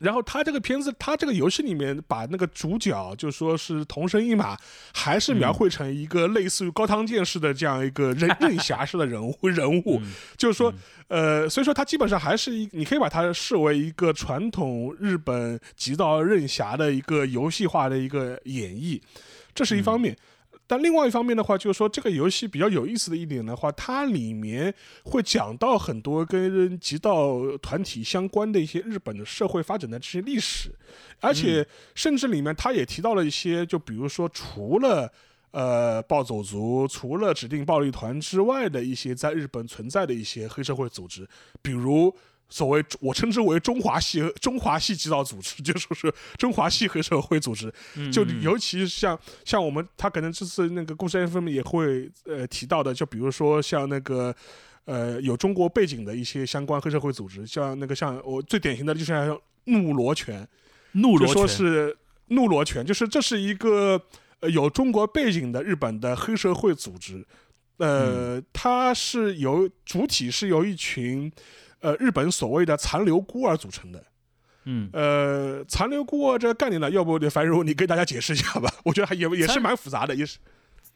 然后他这个片子，他这个游戏里面把那个主角就说是同生一马，还是描绘成一个类似于高仓健式的这样一个任任侠式的人物人物，嗯就是说，呃，所以说他基本上还是一，你可以把它视为一个传统日本极道任侠的一个游戏化的一个演绎，这是一方面。但另外一方面的话，就是说这个游戏比较有意思的一点的话，它里面会讲到很多跟极道团体相关的一些日本的社会发展的这些历史，而且甚至里面它也提到了一些，就比如说除了。呃，暴走族除了指定暴力团之外的一些在日本存在的一些黑社会组织，比如所谓我称之为中华系中华系极道组织，(laughs) 就说是中华系黑社会组织，就嗯。尤其像像我们，他可能这次那个故事 FM 也会呃提到的，就比如说像那个呃有中国背景的一些相关黑社会组织，像那个像我最典型的就像怒罗拳，就说怒罗拳。是怒罗拳，就是这是一个呃有中国背景的日本的黑社会组织，呃，它是由主体是由一群呃日本所谓的残留孤儿组成的。嗯呃，残留孤儿这个概念呢，要不樊如你给大家解释一下吧？我觉得还也也是蛮复杂的，也是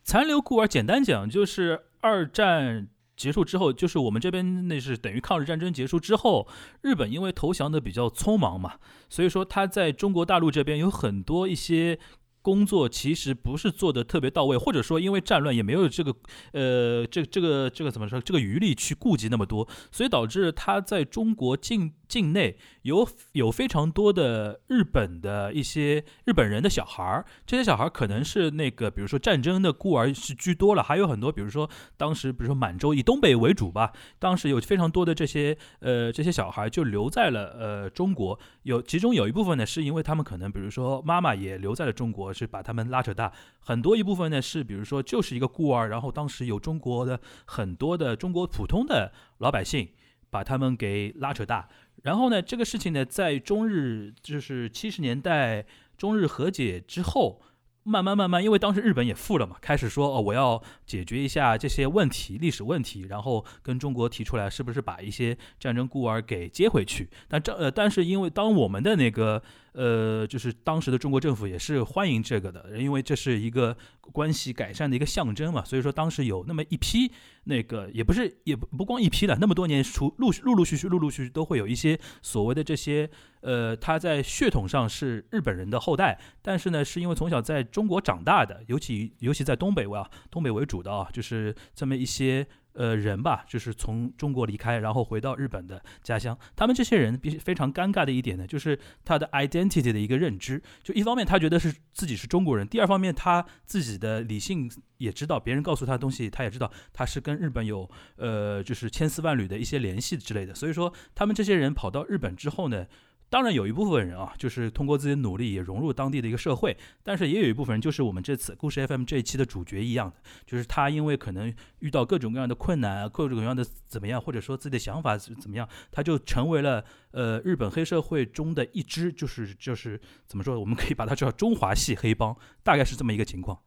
残留孤儿，简单讲就是二战结束之后，就是我们这边那是等于抗日战争结束之后，日本因为投降的比较匆忙嘛，所以说他在中国大陆这边有很多一些。工作其实不是做的特别到位，或者说因为战乱也没有这个呃这这个这个怎么说这个余力去顾及那么多，所以导致他在中国进境内有有非常多的日本的一些日本人的小孩儿，这些小孩儿可能是那个比如说战争的孤儿是居多了，还有很多比如说当时比如说满洲以东北为主吧，当时有非常多的这些呃这些小孩就留在了呃中国，有其中有一部分呢是因为他们可能比如说妈妈也留在了中国，是把他们拉扯大，很多一部分呢是比如说就是一个孤儿，然后当时有中国的很多的中国普通的老百姓把他们给拉扯大，然后呢这个事情呢在中日就是七十年代中日和解之后。慢慢慢慢，因为当时日本也富了嘛，开始说哦，我要解决一下这些问题、历史问题，然后跟中国提出来，是不是把一些战争孤儿给接回去？但这呃，但是因为当我们的那个呃，就是当时的中国政府也是欢迎这个的，因为这是一个关系改善的一个象征嘛，所以说当时有那么一批那个也不是也不光一批了，那么多年除陆陆陆续续陆陆续续都会有一些所谓的这些呃，他在血统上是日本人的后代，但是呢，是因为从小在中国长大的，尤其尤其在东北啊，东北为主的啊，就是这么一些呃人吧，就是从中国离开，然后回到日本的家乡。他们这些人必须非常尴尬的一点呢，就是他的 identity 的一个认知。就一方面他觉得是自己是中国人，第二方面他自己的理性也知道，别人告诉他的东西，他也知道他是跟日本有呃就是千丝万缕的一些联系之类的。所以说，他们这些人跑到日本之后呢。当然有一部分人啊，就是通过自己的努力也融入当地的一个社会，但是也有一部分人，就是我们这次故事 FM 这一期的主角一样的，就是他因为可能遇到各种各样的困难，各种各样的怎么样，或者说自己的想法怎么样，他就成为了呃日本黑社会中的一支，就是就是怎么说，我们可以把它叫中华系黑帮，大概是这么一个情况。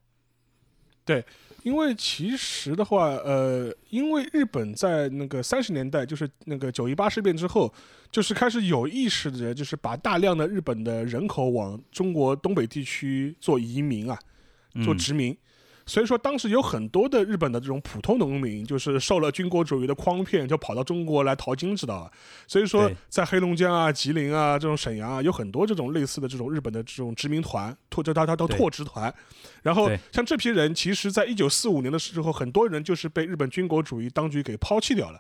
对。因为其实的话，呃，因为日本在那个三十年代，就是那个九一八事变之后，就是开始有意识的，就是把大量的日本的人口往中国东北地区做移民啊，做殖民。所以说，当时有很多的日本的这种普通农民，就是受了军国主义的诓骗，就跑到中国来淘金，知道吧？所以说，在黑龙江啊、吉林啊、这种沈阳啊，有很多这种类似的这种日本的这种殖民团，拓就他他都拓殖团。然后，像这批人，其实在一九四五年的时候，很多人就是被日本军国主义当局给抛弃掉了。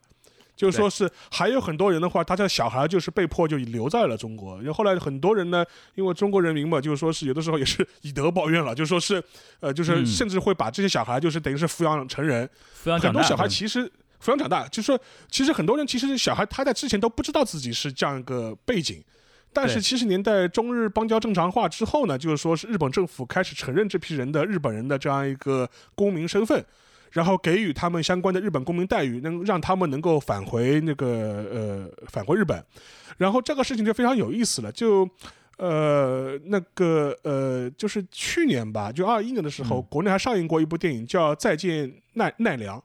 就是说是还有很多人的话，他的小孩就是被迫就留在了中国。然后后来很多人呢，因为中国人民嘛，就是说是有的时候也是以德报怨了，就说是，呃，就是甚至会把这些小孩就是等于是抚养成人。抚养很多小孩其实抚养长大，就是说其实很多人其实小孩他在之前都不知道自己是这样一个背景，但是七十年代中日邦交正常化之后呢，就是说是日本政府开始承认这批人的日本人的这样一个公民身份。然后给予他们相关的日本公民待遇，能让他们能够返回那个呃返回日本，然后这个事情就非常有意思了，就呃那个呃就是去年吧，就二一年的时候，国内还上映过一部电影叫《再见奈奈良》，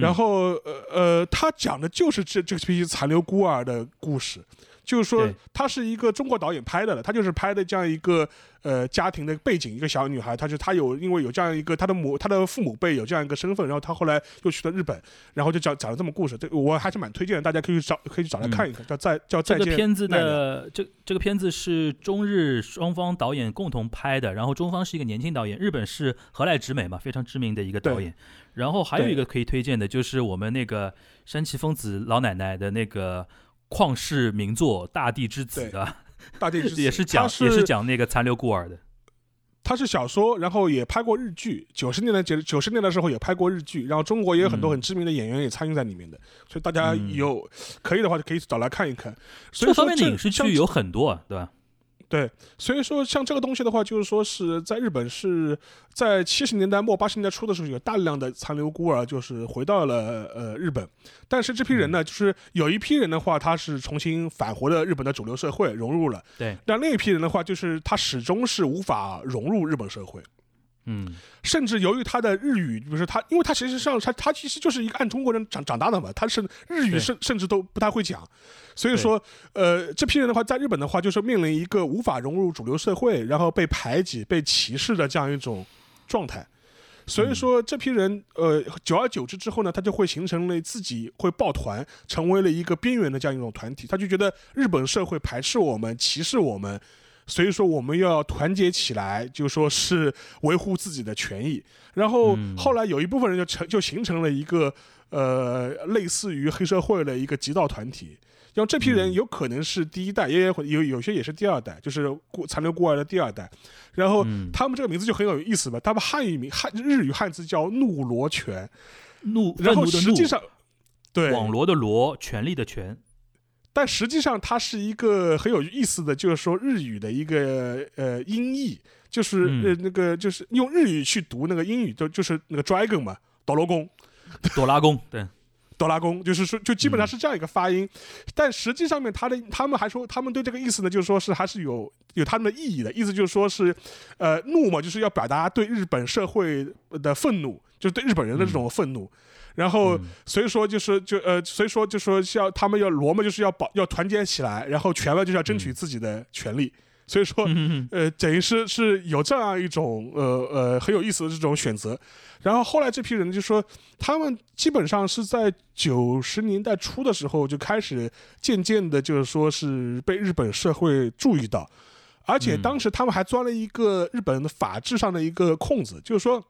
然后呃呃他讲的就是这这批残留孤儿的故事。就是说，他是一个中国导演拍的了，他就是拍的这样一个呃家庭的背景，一个小女孩，她就她有因为有这样一个她的母她的父母辈有这样一个身份，然后她后来又去了日本，然后就讲讲了这么故事，这我还是蛮推荐的，大家可以找可以去找来看一看，叫再叫再见。这个片子的这这个片子是中日双方导演共同拍的，然后中方是一个年轻导演，日本是河濑直美嘛，非常知名的一个导演，然后还有一个可以推荐的就是我们那个山崎丰子老奶奶的那个。旷世名作《大地之子》的，大地之子也是讲也是讲那个残留孤儿的。他是小说，然后也拍过日剧。九十年代九九十年代的时候也拍过日剧，然后中国也有很多很知名的演员也参与在里面的。所以大家有可以的话就可以找来看一看。这方面的影视剧有很多，对吧？对，所以说像这个东西的话，就是说是在日本是在七十年代末八十年代初的时候，有大量的残留孤儿就是回到了呃日本，但是这批人呢，就是有一批人的话，他是重新返回了日本的主流社会，融入了。对，但另一批人的话，就是他始终是无法融入日本社会。嗯，甚至由于他的日语，比如说他，因为他其实上他他其实就是一个按中国人长长大的嘛，他是日语甚甚至都不太会讲，所以说，呃，这批人的话，在日本的话，就是面临一个无法融入主流社会，然后被排挤、被歧视的这样一种状态。所以说，这批人，呃，久而久之之后呢，他就会形成了自己会抱团，成为了一个边缘的这样一种团体。他就觉得日本社会排斥我们、歧视我们。所以说我们要团结起来，就说是维护自己的权益。然后后来有一部分人就成就形成了一个呃类似于黑社会的一个极道团体。像这批人有可能是第一代，也有有有些也是第二代，就是孤残留孤儿的第二代。然后他们这个名字就很有意思吧？他们汉语名汉日语汉字叫怒罗拳，怒然后实际上对网罗的罗，权力的权。但实际上，它是一个很有意思的，就是说日语的一个呃音译，就是呃那个就是用日语去读那个英语，就就是那个 dragon 嘛，哆罗宫，哆啦宫，对，哆啦宫，就是说就基本上是这样一个发音。但实际上面，他的他们还说，他们对这个意思呢，就是说是还是有有他们的意义的，意思就是说是呃怒嘛，就是要表达对日本社会的愤怒，就是对日本人的这种愤怒。然后，所以说就是就呃，所以说就说要他们要罗嘛，就是要保要团结起来，然后权威就是要争取自己的权利。所以说，呃，等于是是有这样一种呃呃很有意思的这种选择。然后后来这批人就说，他们基本上是在九十年代初的时候就开始渐渐的，就是说是被日本社会注意到，而且当时他们还钻了一个日本的法制上的一个空子，就是说，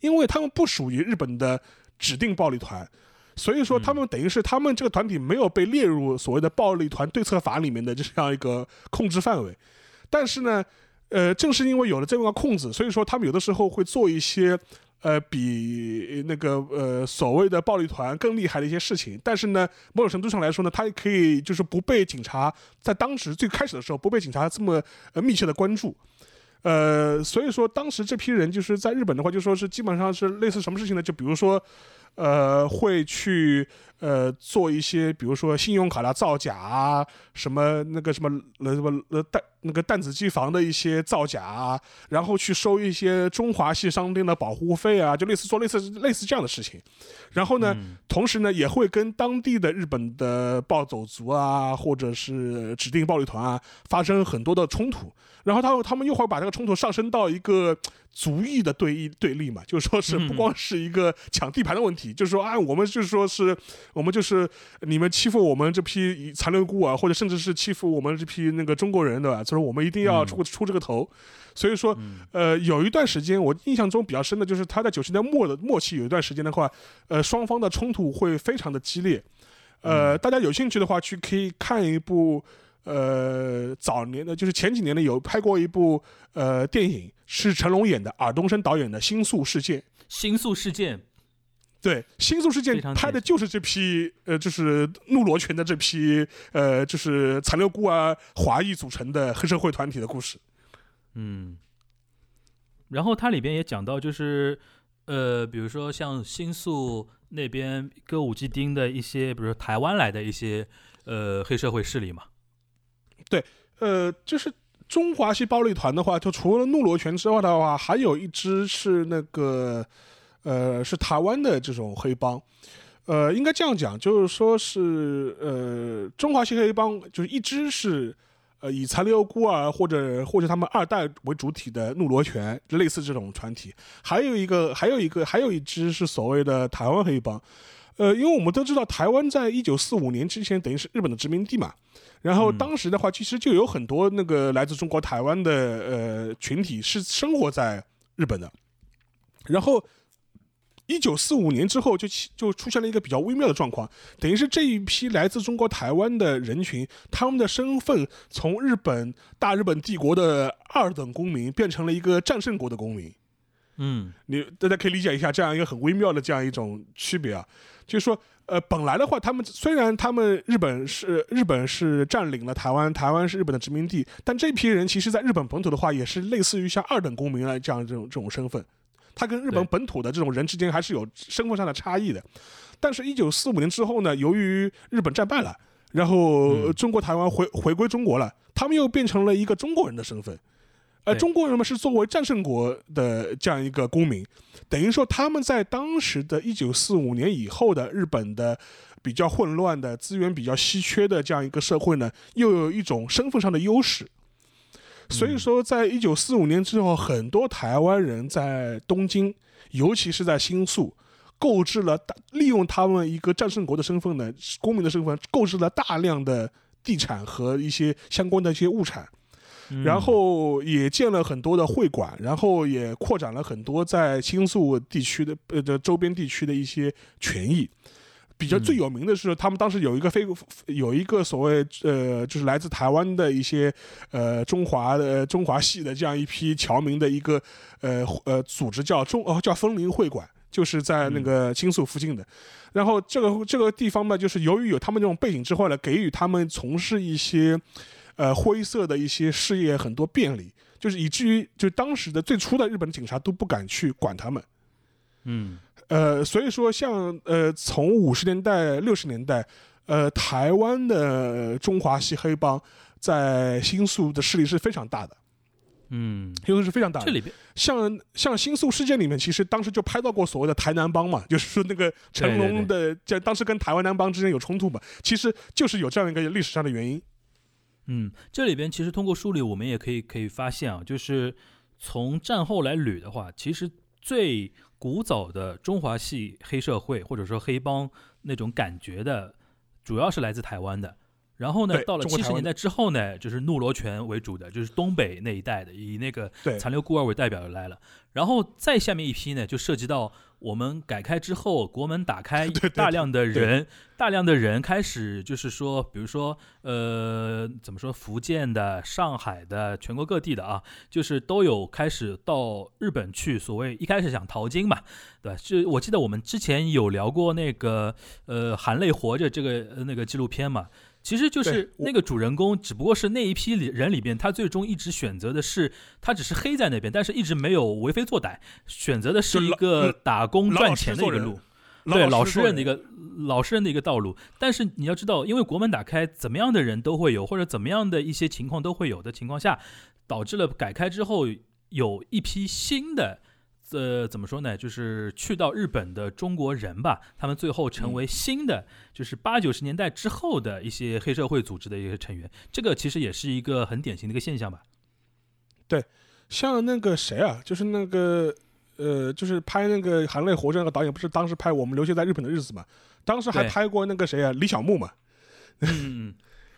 因为他们不属于日本的。指定暴力团。所以说，他们等于是他们这个团体没有被列入所谓的暴力团对策法里面的这样一个控制范围，但是呢，呃，正是因为有了这么个控制，所以说他们有的时候会做一些呃比那个呃所谓的暴力团更厉害的一些事情，但是呢，某种程度上来说呢，他也可以就是不被警察在当时最开始的时候不被警察这么呃密切的关注。呃，所以说当时这批人就是在日本的话，就说是基本上是类似什么事情呢？就比如说。呃，会去呃做一些，比如说信用卡的造假啊，什么那个什么呃什么呃弹那个弹子机房的一些造假啊，然后去收一些中华系商店的保护费啊，就类似做类似类似这样的事情。然后呢，同时呢，也会跟当地的日本的暴走族啊，或者是指定暴力团啊，发生很多的冲突。然后他他们又会把这个冲突上升到一个族裔的对立对立嘛，就是说是不光是一个抢地盘的问题，就是说啊，我们就是说是我们就是你们欺负我们这批残留孤儿，或者甚至是欺负我们这批那个中国人，对吧？所以说我们一定要出出这个头。所以说，呃，有一段时间我印象中比较深的就是他在九十年代末的末期有一段时间的话，呃，双方的冲突会非常的激烈。呃，大家有兴趣的话，去可以看一部。呃，早年的就是前几年呢，有拍过一部呃电影，是成龙演的，尔冬升导演的《新宿事件》。新宿事件，对，《新宿事件》拍的就是这批呃，就是怒罗拳的这批呃，就是残留孤儿华裔组成的黑社会团体的故事。嗯，然后它里边也讲到，就是呃，比如说像新宿那边歌舞伎町的一些，比如说台湾来的一些呃黑社会势力嘛。对，呃，就是中华系暴力团的话，就除了怒罗拳之外的话，还有一支是那个，呃，是台湾的这种黑帮，呃，应该这样讲，就是说是，呃，中华系黑帮就是一支是，呃，以残留孤儿或者或者他们二代为主体的怒罗拳，类似这种团体，还有一个，还有一个，还有一支是所谓的台湾黑帮，呃，因为我们都知道台湾在一九四五年之前等于是日本的殖民地嘛。然后当时的话，其实就有很多那个来自中国台湾的呃群体是生活在日本的。然后，一九四五年之后，就就出现了一个比较微妙的状况，等于是这一批来自中国台湾的人群，他们的身份从日本大日本帝国的二等公民变成了一个战胜国的公民。嗯，你大家可以理解一下这样一个很微妙的这样一种区别啊，就是说。呃，本来的话，他们虽然他们日本是日本是占领了台湾，台湾是日本的殖民地，但这批人其实在日本本土的话，也是类似于像二等公民来这样这种这种身份，他跟日本本土的这种人之间还是有身份上的差异的。但是，一九四五年之后呢，由于日本战败了，然后中国台湾回回归中国了，他们又变成了一个中国人的身份。呃，中国人们是作为战胜国的这样一个公民，等于说他们在当时的一九四五年以后的日本的比较混乱的资源比较稀缺的这样一个社会呢，又有一种身份上的优势。所以说，在一九四五年之后，很多台湾人在东京，尤其是在新宿，购置了大利用他们一个战胜国的身份呢，公民的身份，购置了大量的地产和一些相关的一些物产。然后也建了很多的会馆，然后也扩展了很多在新宿地区的呃的周边地区的一些权益。比较最有名的是，他们当时有一个非有一个所谓呃，就是来自台湾的一些呃中华的中华系的这样一批侨民的一个呃呃组织，叫中哦叫枫林会馆，就是在那个新宿附近的。然后这个这个地方呢，就是由于有他们这种背景之后呢，给予他们从事一些。呃，灰色的一些事业很多便利，就是以至于就当时的最初的日本警察都不敢去管他们。嗯，呃，所以说像呃，从五十年代、六十年代，呃，台湾的中华系黑帮在新宿的势力是非常大的。嗯，新宿是非常大的。这里边像像新宿事件里面，其实当时就拍到过所谓的台南帮嘛，就是说那个成龙的，在当时跟台湾南帮之间有冲突嘛，其实就是有这样一个历史上的原因。嗯，这里边其实通过梳理，我们也可以可以发现啊，就是从战后来捋的话，其实最古早的中华系黑社会或者说黑帮那种感觉的，主要是来自台湾的。然后呢，到了七十年代之后呢，就是怒罗拳为主的，就是东北那一带的，以那个残留孤儿为代表的来了。然后再下面一批呢，就涉及到我们改开之后，国门打开，(laughs) 大量的对人，大量的人开始就是说，比如说，呃，怎么说，福建的、上海的、全国各地的啊，就是都有开始到日本去，所谓一开始想淘金嘛，对吧？是我记得我们之前有聊过那个呃《含泪活着》这个呃那个纪录片嘛。其实就是那个主人公，只不过是那一批里人里边，他最终一直选择的是，他只是黑在那边，但是一直没有为非作歹，选择的是一个打工赚钱的一个路。对老实实人的一个老实人的一个道路，但是你要知道，因为国门打开，怎么样的人都会有，或者怎么样的一些情况都会有的情况下，导致了改开之后有一批新的，呃，怎么说呢？就是去到日本的中国人吧，他们最后成为新的，就是八九十年代之后的一些黑社会组织的一些成员，这个其实也是一个很典型的一个现象吧。对像那个谁啊，就是那个呃，就是拍那个《含泪活着》那个导演，不是当时拍《我们留学在日本的日子》嘛？当时还拍过那个谁啊，李小牧嘛。嗯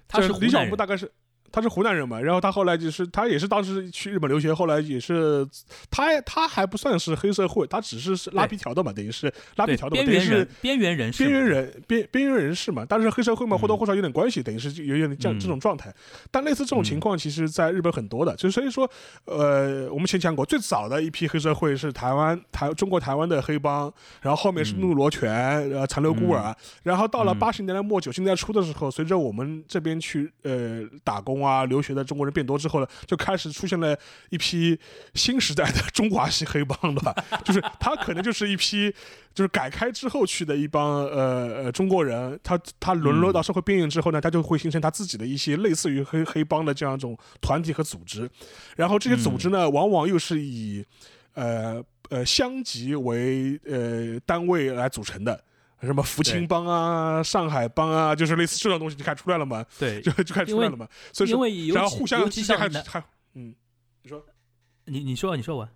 他是李小牧大概是他是湖南人嘛，然后他后来就是他也是当时去日本留学，后来也是他他还不算是黑社会，他只是是拉皮条的嘛，等于是拉皮条的嘛，等于是边缘人，边缘人士，边缘人边边缘人士嘛，但是黑社会嘛嗯或多或少有点关系，等于是有点这样嗯这种状态。但类似这种情况，其实在日本很多的，就所以说，呃，我们前讲过，最早的一批黑社会是台湾台中国台湾的黑帮，然后后面是嗯。怒罗拳、呃残留孤儿，然后到了嗯。八十年代末九十年代初的时候，随着我们这边去呃打工啊留学的中国人变多之后呢，就开始出现了一批新时代的 (laughs) 中华系黑帮，对吧？就是他可能就是一批。就是改开之后去的一帮呃呃中国人，他他沦落到社会边缘之后呢，他就会形成他自己的一些类似于黑黑帮的这样一种团体和组织，然后这些组织呢，往往又是以呃呃乡级为呃单位来组成的。什么福清帮啊、上海帮啊，就是类似这种东西，就开始出来了嘛，对，就就开始出来了嘛。所以说，然后互相之间还还嗯，你说你你说你说完，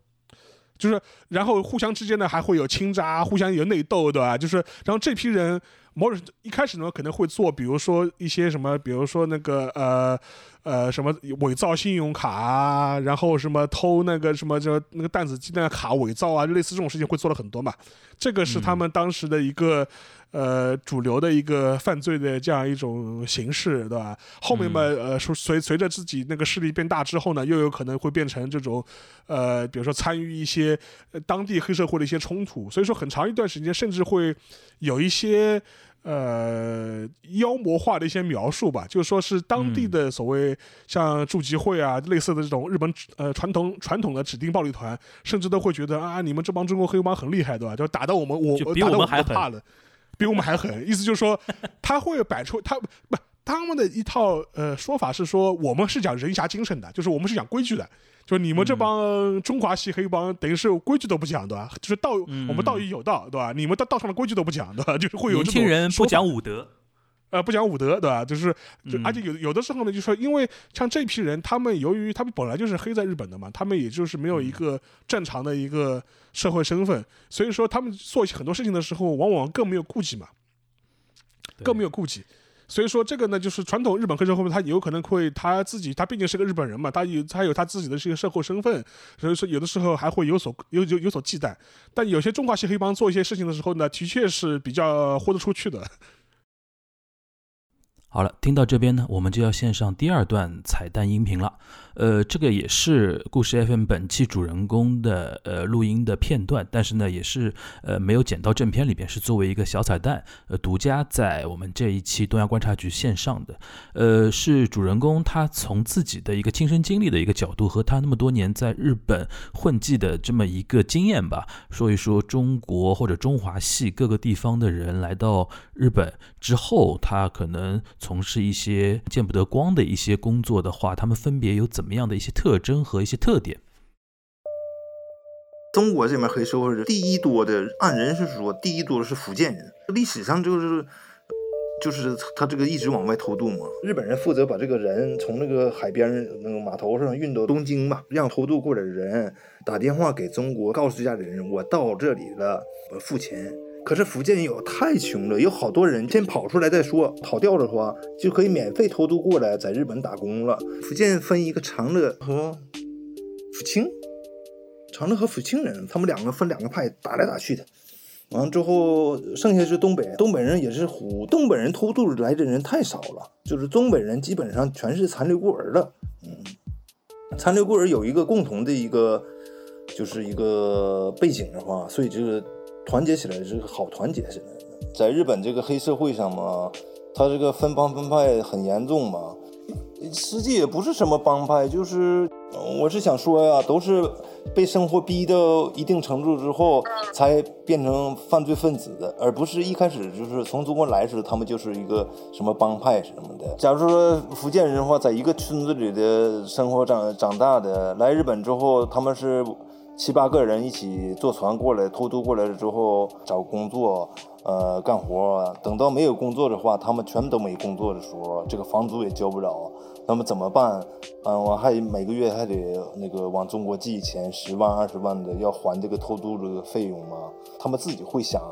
就是然后互相之间呢还会有倾轧，互相有内斗，对吧？就是然后这批人某种一开始呢可能会做，比如说一些什么，比如说那个呃呃什么伪造信用卡啊，然后什么偷那个什么就那个弹子机那个卡伪造啊，类似这种事情会做了很多嘛。这个是他们当时的一个。呃，主流的一个犯罪的这样一种形式，对吧？后面嘛，呃，随随随着自己那个势力变大之后呢，又有可能会变成这种，呃，比如说参与一些呃当地黑社会的一些冲突，所以说很长一段时间，甚至会有一些呃妖魔化的一些描述吧，就是说是当地的所谓像筑集会啊类似的这种日本呃传统传统的指定暴力团，甚至都会觉得啊，你们这帮中国黑帮很厉害，对吧？就打到我们我打到我我们还怕了。比我们还狠，意思就是说，他会摆出他不他们的一套呃说法是说，我们是讲人侠精神的，就是我们是讲规矩的，就你们这帮中华系黑帮等于是规矩都不讲，对吧？(laughs) 就是道、嗯我们道义有道，对吧？你们的道上的规矩都不讲，对吧？(laughs) 就是会有年这种轻人不讲武德，呃，不讲武德，对吧？就是，而且有有的时候呢，就说因为像这批人，他们由于他们本来就是黑在日本的嘛，他们也就是没有嗯一个正常的一个社会身份，所以说他们做很多事情的时候，往往更没有顾忌嘛，更没有顾忌。所以说这个呢，就是传统日本黑社会，他有可能会他自己，他毕竟是个日本人嘛，他有他有他自己的这个社会身份，所以说有的时候还会有所有有有所忌惮。但有些中华系黑帮做一些事情的时候呢，的确是比较豁得出去的。好了，听到这边呢，我们就要献上第二段彩蛋音频了。呃，这个也是故事 FM 本期主人公的呃录音的片段，但是呢，也是呃没有剪到正片里边，是作为一个小彩蛋，呃，独家在我们这一期东亚观察局线上的。呃，是主人公他从自己的一个亲身经历的一个角度，和他那么多年在日本混迹的这么一个经验吧，说一说中国或者中华系各个地方的人来到日本之后，他可能从事一些见不得光的一些工作的话，他们分别有怎么样的一些特征和一些特点。中国这边黑社会第一多的，按人是说第一多的是福建人，历史上就是就是他这个一直往外偷渡嘛。日本人负责把这个人从那个海边那个码头上运到东京嘛，让偷渡过来的人打电话给中国，告诉家里人我到这里了，我付钱。可是福建有太穷了，有好多人先跑出来再说，跑掉的话就可以免费偷渡过来，在日本打工了。福建分一个长乐和福清，长乐和福清人，他们两个分两个派打来打去的。完了之后，剩下是东北，东北人也是虎，东北人偷渡来的人太少了，就是东北人基本上全是残留孤儿了。嗯，残留孤儿有一个共同的一个，就是一个背景的话，所以这个团结起来是好团结起来。在日本这个黑社会上嘛，他这个分帮分派很严重嘛，实际也不是什么帮派，就是我是想说呀，都是。被生活逼到一定程度之后，才变成犯罪分子的，而不是一开始就是从中国来时，他们就是一个什么帮派什么的。假如说福建人的话，在一个村子里的生活长长大的，来日本之后，他们是七八个人一起坐船过来，偷渡过来了之后找工作，呃，干活。等到没有工作的话，他们全都没工作的时候，这个房租也交不了。那么怎么办？嗯，我还每个月还得那个往中国寄钱，十万二十万的要还这个偷渡这个费用吗？他们自己会想，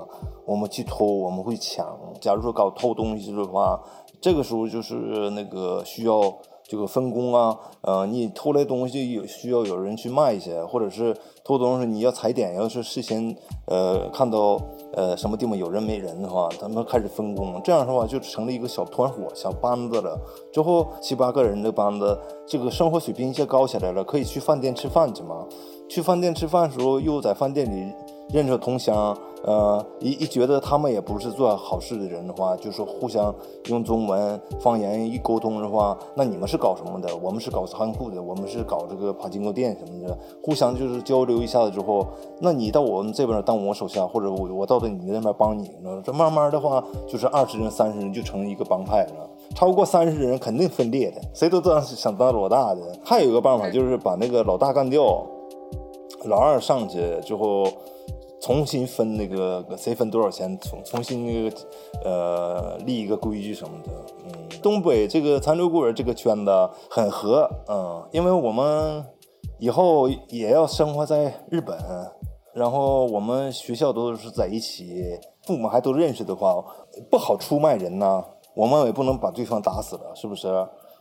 我们去偷，我们会抢。假如说搞偷东西的话，这个时候就是那个需要。这个分工啊，呃，你偷来东西有需要有人去卖去，或者是偷东西你要踩点，要是事先呃看到呃什么地方有人没人的话，他们开始分工，这样的话就成了一个小团伙、小班子了。之后七八个人的班子，这个生活水平一下高起来了，可以去饭店吃饭去嘛。去饭店吃饭的时候，又在饭店里认识同乡。呃，一一觉得他们也不是做好事的人的话，就是互相用中文方言一沟通的话，那你们是搞什么的？我们是搞仓库的，我们是搞这个爬金钩店什么的，互相就是交流一下子之后，那你到我们这边当我手下，或者我我到你那边帮你，这慢慢的话就是二十人、三十人就成一个帮派了，超过三十人肯定分裂的，谁都当想当老大的。还有一个办法就是把那个老大干掉，老二上去之后。重新分那个谁分多少钱，重重新那个呃立一个规矩什么的。嗯，东北这个残留孤儿这个圈子很和，嗯，因为我们以后也要生活在日本，然后我们学校都是在一起，父母还都认识的话，不好出卖人呐。我们也不能把对方打死了，是不是？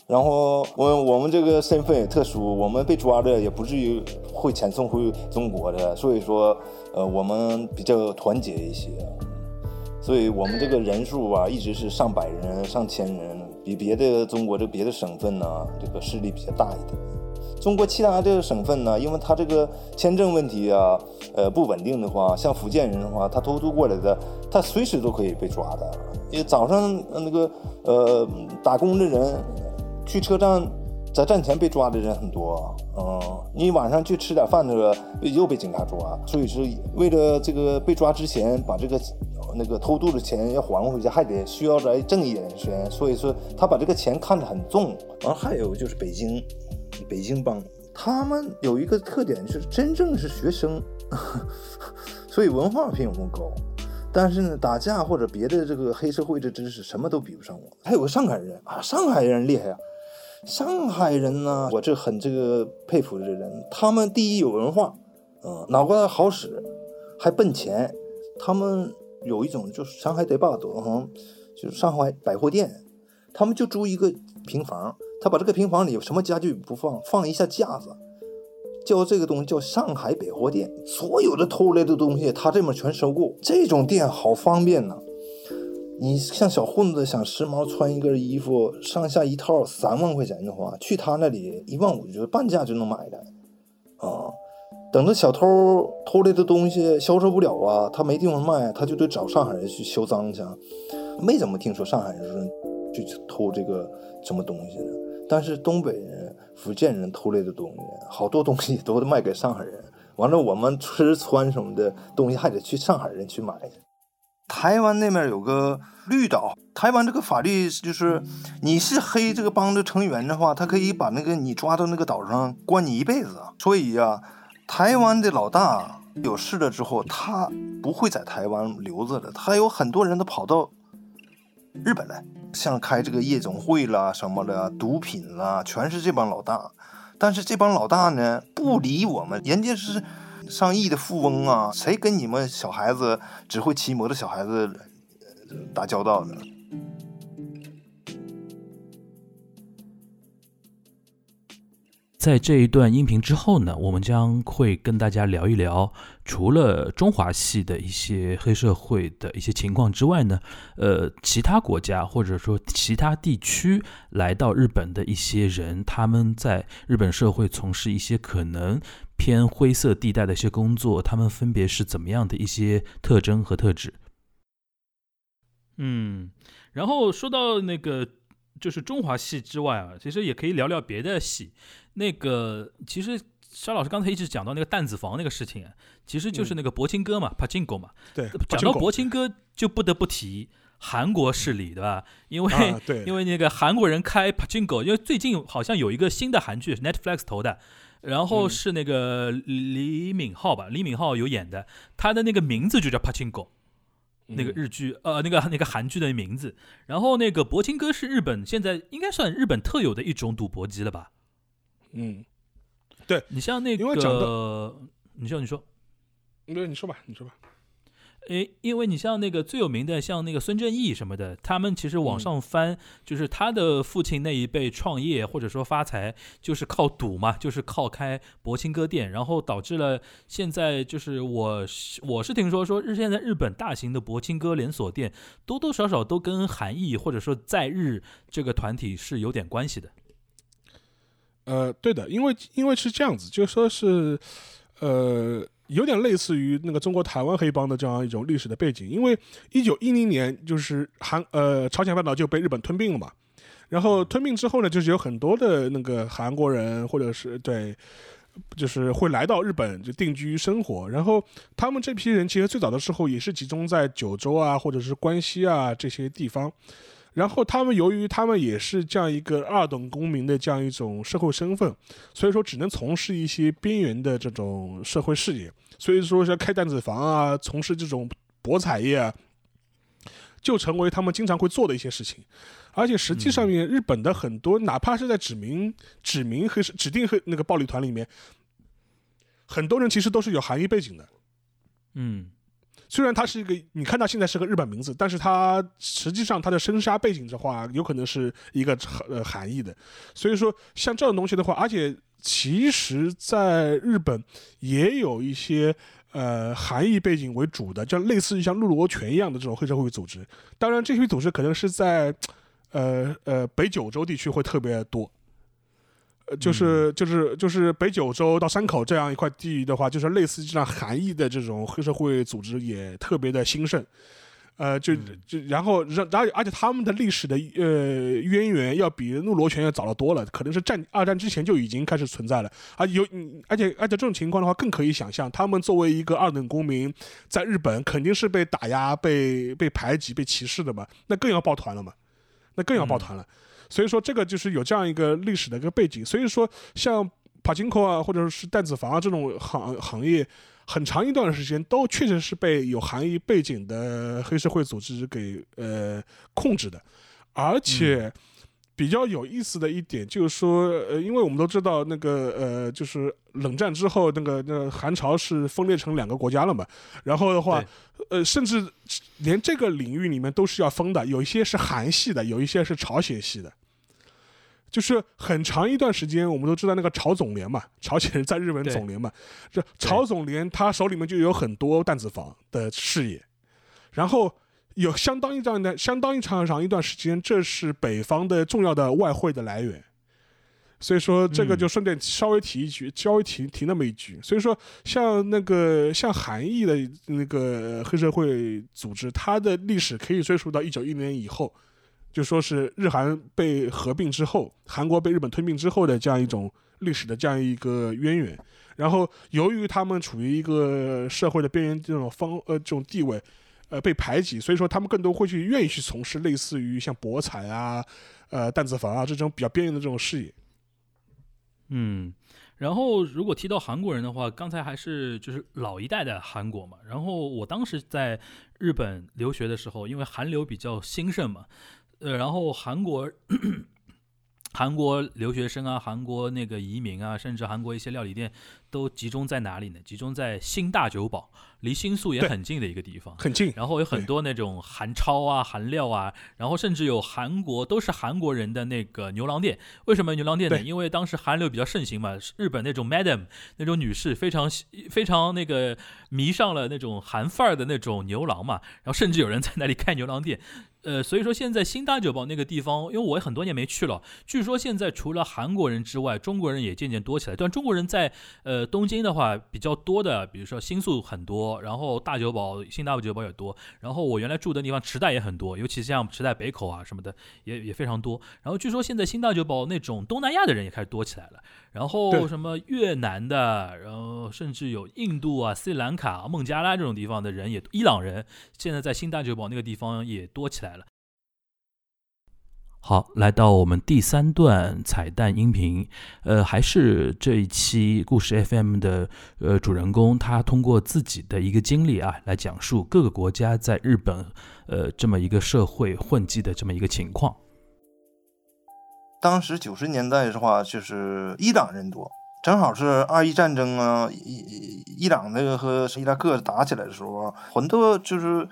然后我我们这个身份也特殊，我们被抓着也不至于会遣送回中国的，所以说，呃，我们比较团结一些，所以我们这个人数啊，一直是上百人、上千人，比别的中国这别的省份呢，这个势力比较大一点。中国其他这个省份呢，因为他这个签证问题啊，呃，不稳定的话，像福建人的话，他偷渡过来的，他随时都可以被抓的。因为早上那个呃打工的人。去车站，在站前被抓的人很多，嗯，你晚上去吃点饭，那个又被警察抓，所以是为了这个被抓之前把这个那个偷渡的钱要还回去，还得需要来挣一点钱，所以说他把这个钱看得很重。完还有就是北京，北京帮，他们有一个特点是真正是学生，(laughs) 所以文化比我高，但是呢，打架或者别的这个黑社会的知识什么都比不上我。还有个上海人啊，上海人厉害啊。上海人呢，我这很这个佩服这人，他们第一有文化，嗯，脑瓜子好使，还奔钱。他们有一种就是上海得霸道哈，就是上海百货店，他们就租一个平房，他把这个平房里有什么家具不放，放一下架子，叫这个东西叫上海百货店，所有的偷来的东西他这面全收购，这种店好方便呢。你像小混子想时髦穿一个衣服上下一套三万块钱的话，去他那里一万五就半价就能买的，啊，等着小偷偷来的东西销售不了啊，他没地方卖，他就得找上海人去销赃去，没怎么听说上海人去偷这个什么东西的，但是东北人、福建人偷来的东西，好多东西都得卖给上海人，完了我们吃穿什么的东西还得去上海人去买。去。台湾那面有个绿岛，台湾这个法律就是，你是黑这个帮的成员的话，他可以把那个你抓到那个岛上关你一辈子。所以呀，台湾的老大有事了之后，他不会在台湾留着的，他有很多人都跑到日本来，像开这个夜总会啦什么的，毒品啦，全是这帮老大。但是这帮老大呢，不理我们，人家是。上亿的富翁啊，谁跟你们小孩子只会骑摩的小孩子打交道呢？在这一段音频之后呢，我们将会跟大家聊一聊除了中华系的一些黑社会的一些情况之外呢，呃，其他国家或者说其他地区来到日本的一些人，他们在日本社会从事一些可能偏灰色地带的一些工作，他们分别是怎么样的一些特征和特质？嗯，然后说到那个就是中华系之外啊，其实也可以聊聊别的系。那个其实。沙老师刚才一直讲到那个弹子房那个事情，其实就是那个博清哥嘛，帕金狗嘛。对，讲到博清哥就不得不提韩国势力，对吧？因为 (laughs) 因为那个韩国人开帕金狗，因为最近好像有一个新的韩剧是 Netflix 投的，然后是那个李敏镐吧，李敏镐有演的，他的那个名字就叫帕金狗，那个日剧呃那个那个韩剧的名字。然后那个博清哥是日本现在应该算日本特有的一种赌博机了吧？嗯。对你像那个，你说你说，对，你说吧，你说吧。诶，因为你像那个最有名的，像那个孙正义什么的，他们其实往上翻，就是他的父亲那一辈创业或者说发财，就是靠赌嘛，就是靠开博清哥店，然后导致了现在就是我我是听说说日现在日本大型的博清哥连锁店多多少少都跟韩裔或者说在日这个团体是有点关系的。呃，对的，因为因为是这样子，就说是，呃，有点类似于那个中国台湾黑帮的这样一种历史的背景。因为一九一零年，就是韩呃朝鲜半岛就被日本吞并了嘛，然后吞并之后呢，就是有很多的那个韩国人或者是对，就是会来到日本就定居生活。然后他们这批人其实最早的时候也是集中在九州啊，或者是关西啊这些地方。然后他们由于他们也是这样一个二等公民的这样一种社会身份，所以说只能从事一些边缘的这种社会事业。所以说像开弹子房啊，从事这种博彩业啊，就成为他们经常会做的一些事情。而且实际上面，日本的很多哪怕是在指名指名黑指定黑那个暴力团里面，很多人其实都是有韩裔背景的。嗯。虽然他是一个，你看他现在是个日本名字，但是他实际上他的生杀背景的话，有可能是一个呃含义的。所以说，像这种东西的话，而且其实在日本也有一些呃含义背景为主的，就类似于像陆罗拳一样的这种黑社会组织。当然，这些组织可能是在呃呃北九州地区会特别多。就是就是就是北九州到山口这样一块地域的话，就是类似这样含义的这种黑社会组织也特别的兴盛，呃，就就然后让而而且他们的历史的呃渊源要比怒罗拳要早得多了，可能是战二战之前就已经开始存在了。啊有而且而且这种情况的话更可以想象，他们作为一个二等公民，在日本肯定是被打压、被被排挤、被歧视的嘛，那更要抱团了嘛，那更要抱团了。所以说，这个就是有这样一个历史的一个背景。所以说，像帕金科啊，或者是弹子房啊这种行行业，很长一段时间都确实是被有行业背景的黑社会组织给呃控制的。而且比较有意思的一点就是说，呃，因为我们都知道那个呃，就是冷战之后，那个那个韩朝是分裂成两个国家了嘛。然后的话，呃，甚至连这个领域里面都是要分的，有一些是韩系的，有一些是朝鲜系的。就是很长一段时间，我们都知道那个朝总联嘛，朝鲜人在日本总联嘛，这朝总联他手里面就有很多弹子房的事业，然后有相当一段的相当一长长一段时间，这是北方的重要的外汇的来源，所以说这个就顺便稍微提一句，稍微提提那么一句，所以说像那个像韩裔的那个黑社会组织，它的历史可以追溯到一九一零年以后。就说是日韩被合并之后，韩国被日本吞并之后的这样一种历史的这样一个渊源。然后由于他们处于一个社会的边缘这种方呃这种地位，呃被排挤，所以说他们更多会去愿意去从事类似于像博彩啊、呃弹子房啊这种比较边缘的这种事业。嗯，然后如果提到韩国人的话，刚才还是就是老一代的韩国嘛。然后我当时在日本留学的时候，因为韩流比较兴盛嘛。呃，然后韩国，(coughs) 韩国留学生啊，韩国那个移民啊，甚至韩国一些料理店，都集中在哪里呢？集中在新大酒堡，离新宿也很近的一个地方。很近。然后有很多那种韩超啊、韩料啊，然后甚至有韩国都是韩国人的那个牛郎店。为什么牛郎店呢？因为当时韩流比较盛行嘛，日本那种 madam 那种女士非常非常那个迷上了那种韩范儿的那种牛郎嘛，然后甚至有人在那里开牛郎店。呃，所以说现在新大酒堡那个地方，因为我也很多年没去了，据说现在除了韩国人之外，中国人也渐渐多起来。但中国人在呃东京的话比较多的，比如说新宿很多，然后大久保、新大久保也多，然后我原来住的地方池袋也很多，尤其像池袋北口啊什么的也也非常多。然后据说现在新大久保那种东南亚的人也开始多起来了，然后什么越南的，然后甚至有印度啊、斯里兰卡、孟加拉这种地方的人也，伊朗人现在在新大久保那个地方也多起来了。好，来到我们第三段彩蛋音频，呃，还是这一期故事 FM 的呃主人公，他通过自己的一个经历啊，来讲述各个国家在日本呃这么一个社会混迹的这么一个情况。当时九十年代的话，就是伊朗人多，正好是二一战争啊，伊伊朗那个和伊拉克打起来的时候，很多就是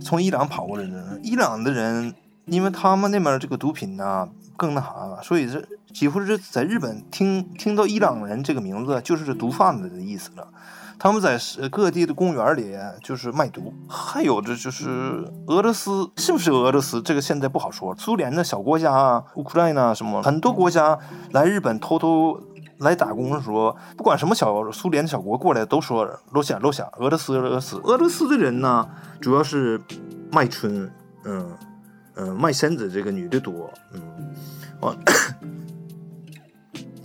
从伊朗跑过来的人。伊朗的人，因为他们那边这个毒品呢、更那啥，所以是几乎是在日本听听到伊朗人这个名字，就是毒贩子的意思了。他们在各地的公园里就是卖毒，还有的就是俄罗斯，是不是俄罗斯？这个现在不好说。苏联的小国家啊，乌克兰呐什么，很多国家来日本偷偷来打工的时候，不管什么小苏联的小国过来，都说罗夏罗夏，俄罗斯俄罗斯。俄罗斯的人呢，主要是卖春，嗯嗯，卖身子这个女的多，嗯，哦，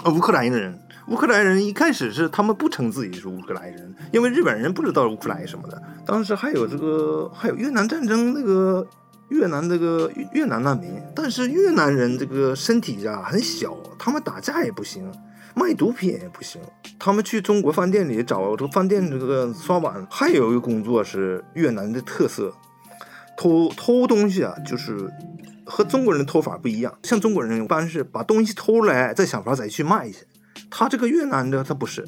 哦乌克兰的人。乌克兰人一开始是他们不称自己是乌克兰人，因为日本人不知道乌克兰什么的。当时还有这个，还有越南战争那个越南这个越越南难民，但是越南人这个身体呀很小，他们打架也不行，卖毒品也不行。他们去中国饭店里找这个饭店这个刷碗，还有一个工作是越南的特色，偷偷东西啊，就是和中国人的偷法不一样。像中国人一般是把东西偷来，再想法再去卖去。他这个越南的他不是，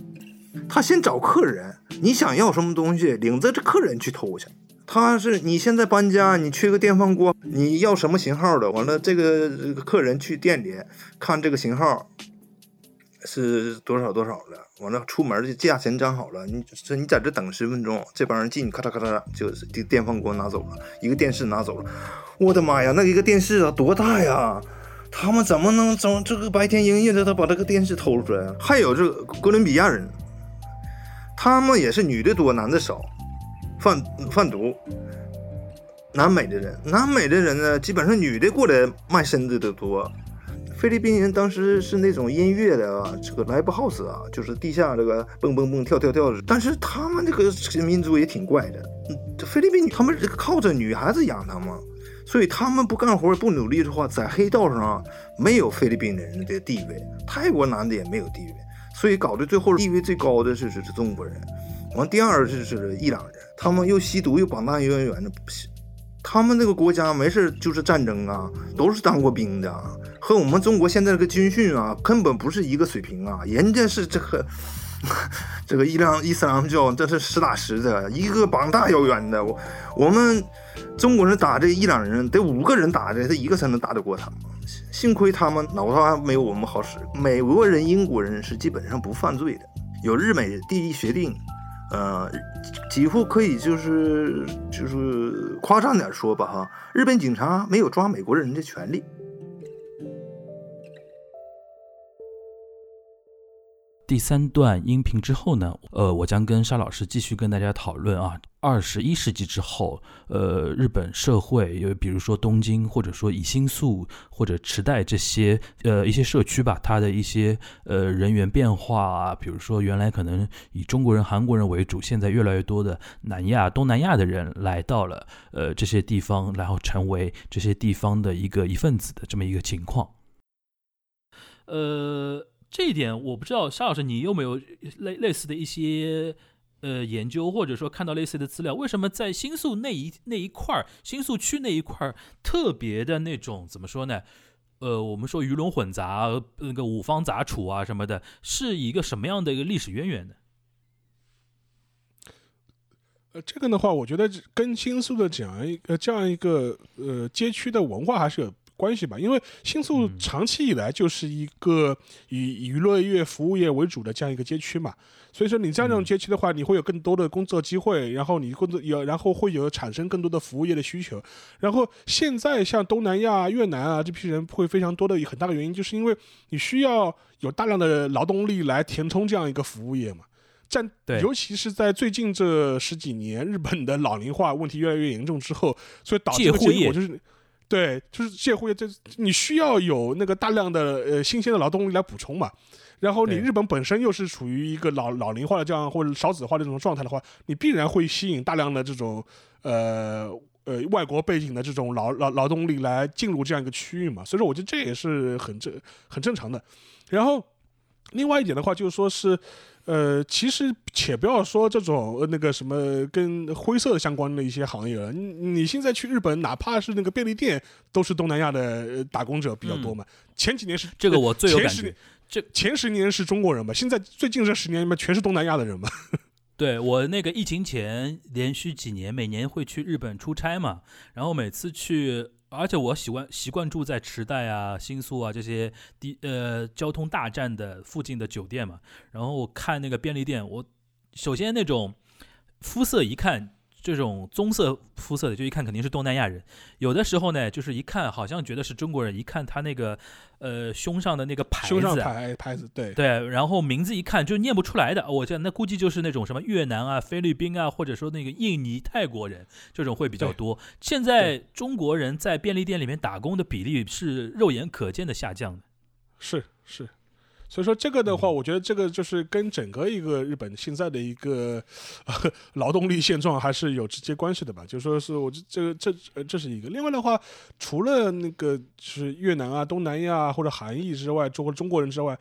他先找客人，你想要什么东西，领着这客人去偷去。他是你现在搬家，你缺个电饭锅，你要什么型号的？完了，这个这个客人去店里看这个型号是多少多少的，完了出门就价钱讲好了，你这你在这等十分钟，这帮人进，咔嚓咔嚓就是电电饭锅拿走了，一个电视拿走了。我的妈呀，那一个电视啊多大呀！他们怎么能从这个白天营业的，他把这个电视偷出来？还有这个哥伦比亚人，他们也是女的多，男的少，贩贩毒。南美的人，南美的人呢，基本上女的过来卖身子的多。菲律宾人当时是那种音乐的啊，这个 live house 啊，就是地下这个蹦蹦蹦跳跳跳的。但是他们这个民族也挺怪的，嗯这菲律宾他们这个靠着女孩子养他们。所以他们不干活不努力的话，在黑道上没有菲律宾人的地位，泰国男的也没有地位，所以搞得最后地位最高的是是是中国人，完第二是是伊朗人，他们又吸毒又绑大员员的，他们那个国家没事就是战争啊，都是当过兵的，和我们中国现在这个军训啊根本不是一个水平啊，人家是这个。(laughs) 这个伊朗伊斯兰教这是实打实的，一个膀大腰圆的。我我们中国人打这伊朗人得五个人打的，他一个才能打得过他们。幸亏他们脑袋没有我们好使。美国人、英国人是基本上不犯罪的，有日美第一协定，呃，几乎可以就是就是夸张点说吧哈，日本警察没有抓美国人的权利。第三段音频之后呢，呃，我将跟沙老师继续跟大家讨论啊，二十一世纪之后，呃，日本社会有比如说东京或者说以新宿或者池袋这些呃一些社区吧，它的一些呃人员变化啊，比如说原来可能以中国人、韩国人为主，现在越来越多的南亚、东南亚的人来到了呃这些地方，然后成为这些地方的一个一份子的这么一个情况，呃。这一点我不知道沙老师你有没有类类似的一些呃研究或者说看到类似的资料？为什么在新宿那一那一块儿新宿区那一块儿特别的那种怎么说呢？呃我们说鱼龙混杂那个五方杂处啊什么的是一个什么样的一个历史渊源呢？呃这个的话我觉得跟新宿的讲一呃这样一个呃街区的文化还是有关系吧。因为新宿嗯长期以来就是一个以娱乐业、服务业为主的这样一个街区嘛，所以说你这样这种嗯街区的话，你会有更多的工作机会，然后你工作有，然后会有产生更多的服务业的需求。然后现在像东南亚、越南啊这批人会非常多的很大的原因，就是因为你需要有大量的劳动力来填充这样一个服务业嘛。占，对尤其是在最近这十几年，日本的老龄化问题越来越严重之后，所以导致的结果就是，对，就是借户业，这你需要有那个大量的呃新鲜的劳动力来补充嘛。然后你日本本身又是处于一个老老龄化的这样或者少子化的这种状态的话，你必然会吸引大量的这种呃呃外国背景的这种劳劳劳动力来进入这样一个区域嘛。所以说，我觉得这也是很正很正常的。然后另外一点的话，就是说是。呃，其实且不要说这种呃那个什么跟灰色相关的一些行业了，你你现在去日本，哪怕是那个便利店，都是东南亚的呃打工者比较多嘛。前几年是这个我最有感觉。这前十年是中国人嘛，现在最近这十年嘛全是东南亚的人嘛。(laughs) 对我那个疫情前连续几年，每年会去日本出差嘛，然后每次去，而且我喜欢习惯住在池袋啊、新宿啊这些地呃交通大站的附近的酒店嘛，然后我看那个便利店，我首先那种肤色一看。这种棕色肤色的，就一看肯定是东南亚人。有的时候呢，就是一看好像觉得是中国人，一看他那个呃胸上的那个牌子、啊，胸上牌牌子，对对，然后名字一看就念不出来的，我这那估计就是那种什么越南啊、菲律宾啊，或者说那个印尼、泰国人这种会比较多。现在中国人在便利店里面打工的比例是肉眼可见的下降的。是是。所以说这个的话，嗯我觉得这个就是跟整个一个日本现在的一个、呃、(laughs) 劳动力现状还是有直接关系的吧。就说是我这这个这呃这是一个。另外的话，除了那个是越南啊、东南亚啊或者韩裔之外，中国中国人之外，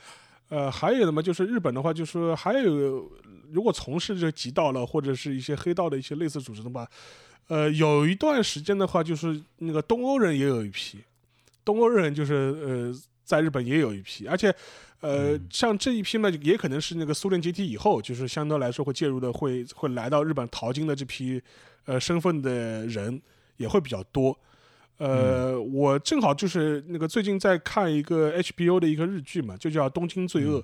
呃，还有的嘛，就是日本的话，就是说还有如果从事这个极道了或者是一些黑道的一些类似组织的话，呃，有一段时间的话，就是那个东欧人也有一批，东欧人就是呃在日本也有一批，而且。呃嗯，像这一批呢，也可能是那个苏联解体以后，就是相对来说会介入的，会会来到日本淘金的这批呃身份的人也会比较多。呃，我正好就是那个最近在看一个 HBO 的一个日剧嘛，就叫《东京罪恶》。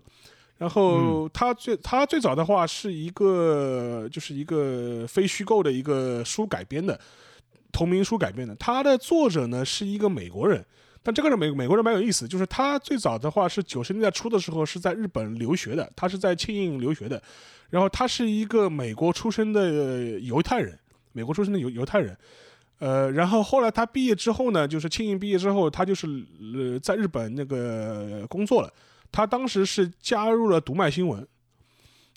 然后它最它最早的话是一个就是一个非虚构的一个书改编的同名书改编的，它的作者呢是一个美国人。但这个人美美国人蛮有意思，就是他最早的话是九十年代初的时候是在日本留学的，他是在庆应留学的，然后他是一个美国出生的犹太人，美国出生的犹犹太人，呃，然后后来他毕业之后呢，就是庆应毕业之后，他就是呃在日本那个工作了，他当时是加入了读卖新闻。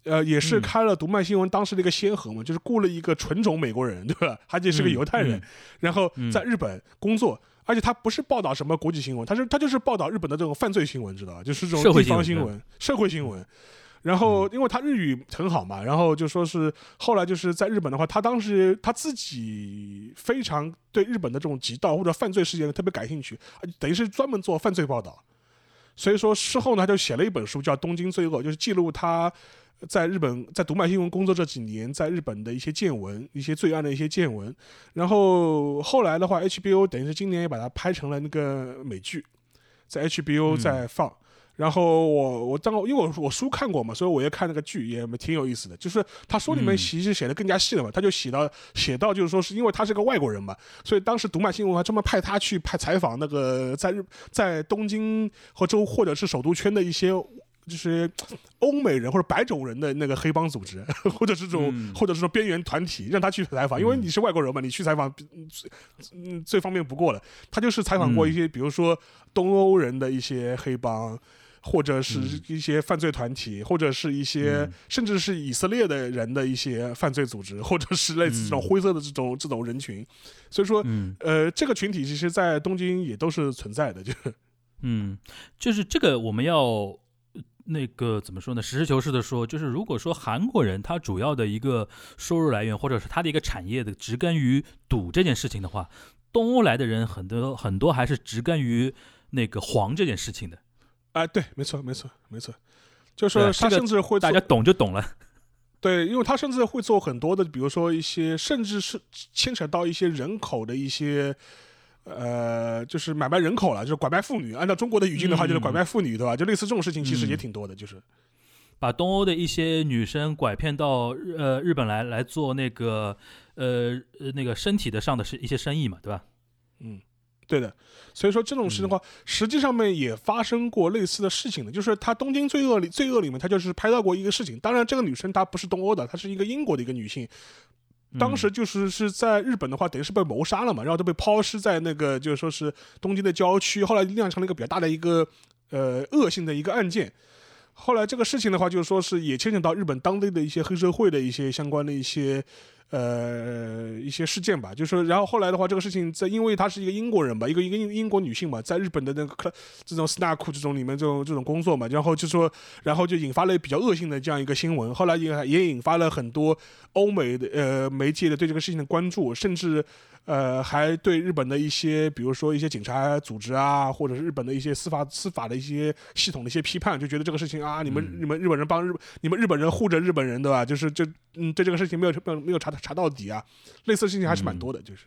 呃，也是嗯。开了读卖新闻当时的一个先河嘛，就是雇了一个纯种美国人，对吧？而且是个嗯犹太人，嗯。然后嗯。在日本工作，而且他不是报道什么国际新闻，他是他就是报道日本的这种犯罪新闻，知道吧？就是这种地方新闻社会新闻。然后，因为他日语很好嘛，然后就说是后来就是在日本的话，他当时他自己非常对日本的这种极道或者犯罪事件特别感兴趣，啊等于是专门做犯罪报道。所以说事后呢，他就写了一本书叫《东京罪恶》，就是记录他在日本在读卖新闻工作这几年，在日本的一些见闻、一些罪案的一些见闻。然后后来的话，HBO 等于是今年也把它拍成了那个美剧，在 HBO 嗯在放。然后我我当因为我我书看过嘛，所以我也看那个剧也挺有意思的。就是他书里面嗯其实写的更加细了嘛，他就写到写到就是说是因为他是个外国人嘛，所以当时读卖新闻还专门派他去派采访那个在日在东京和州或者是首都圈的一些。就是欧美人或者白种人的那个黑帮组织，或者是这种、嗯。或者是说边缘团体，让他去采访，因为嗯。你是外国人嘛，你去采访嗯最嗯最方便不过了。他就是采访过嗯。一些，比如说东欧人的一些黑帮，或者是嗯。一些犯罪团体，或者是一些、嗯。甚至是以色列的人的一些犯罪组织，或者是类似这种嗯。灰色的这种、这种人群。所以说，嗯。呃，这个群体其实在东京也都是存在的，就嗯，就是这个我们要呃那个怎么说呢？实事求是的说，就是如果说韩国人他主要的一个收入来源，或者是他的一个产业的植根于赌这件事情的话，东欧来的人很多很多还是植根于那个黄这件事情的。哎、对，没错，没错，没错，就对啊说他甚至会做大家懂就懂了。对，因为他甚至会做很多的，比如说一些，甚至是牵扯到一些人口的一些，呃，就是买卖人口了，就是拐卖妇女。按照中国的语境的话，就是拐卖妇女，对吧？就类似这种事情，其实也挺多的，就是把东欧的一些女生拐骗到日呃日本来来做那个呃呃那个身体的上的是一些生意嘛，对吧？嗯。对的，所以说这种事情的话，实际上面也发生过类似的事情的，就是他《东京罪恶》里罪恶里面，他就是拍到过一个事情。当然，这个女生她不是东欧的，她是一个英国的一个女性，当时就是是在日本的话，等于是被谋杀了嘛，然后都被抛尸在那个就是说是东京的郊区，后来酿成了一个比较大的一个呃恶性的一个案件。后来这个事情的话，就是说是也牵扯到日本当地的一些黑社会的一些相关的一些。呃，一些事件吧，就是然后后来的话，这个事情在，因为她是一个英国人吧，一个一个英英国女性嘛，在日本的那个这种 snack 这种里面这种这种工作嘛，然后就说，然后就引发了比较恶性的这样一个新闻，后来也也引发了很多欧美的呃媒介的对这个事情的关注，甚至。呃，还对日本的一些，比如说一些警察组织啊，或者是日本的一些司法司法的一些系统的一些批判，就觉得这个事情啊，你们你们日本人帮日，你们日本人护着日本人，对吧？就是就嗯，对这个事情没有没有没有查查到底啊，类似的事情还是蛮多的，就是。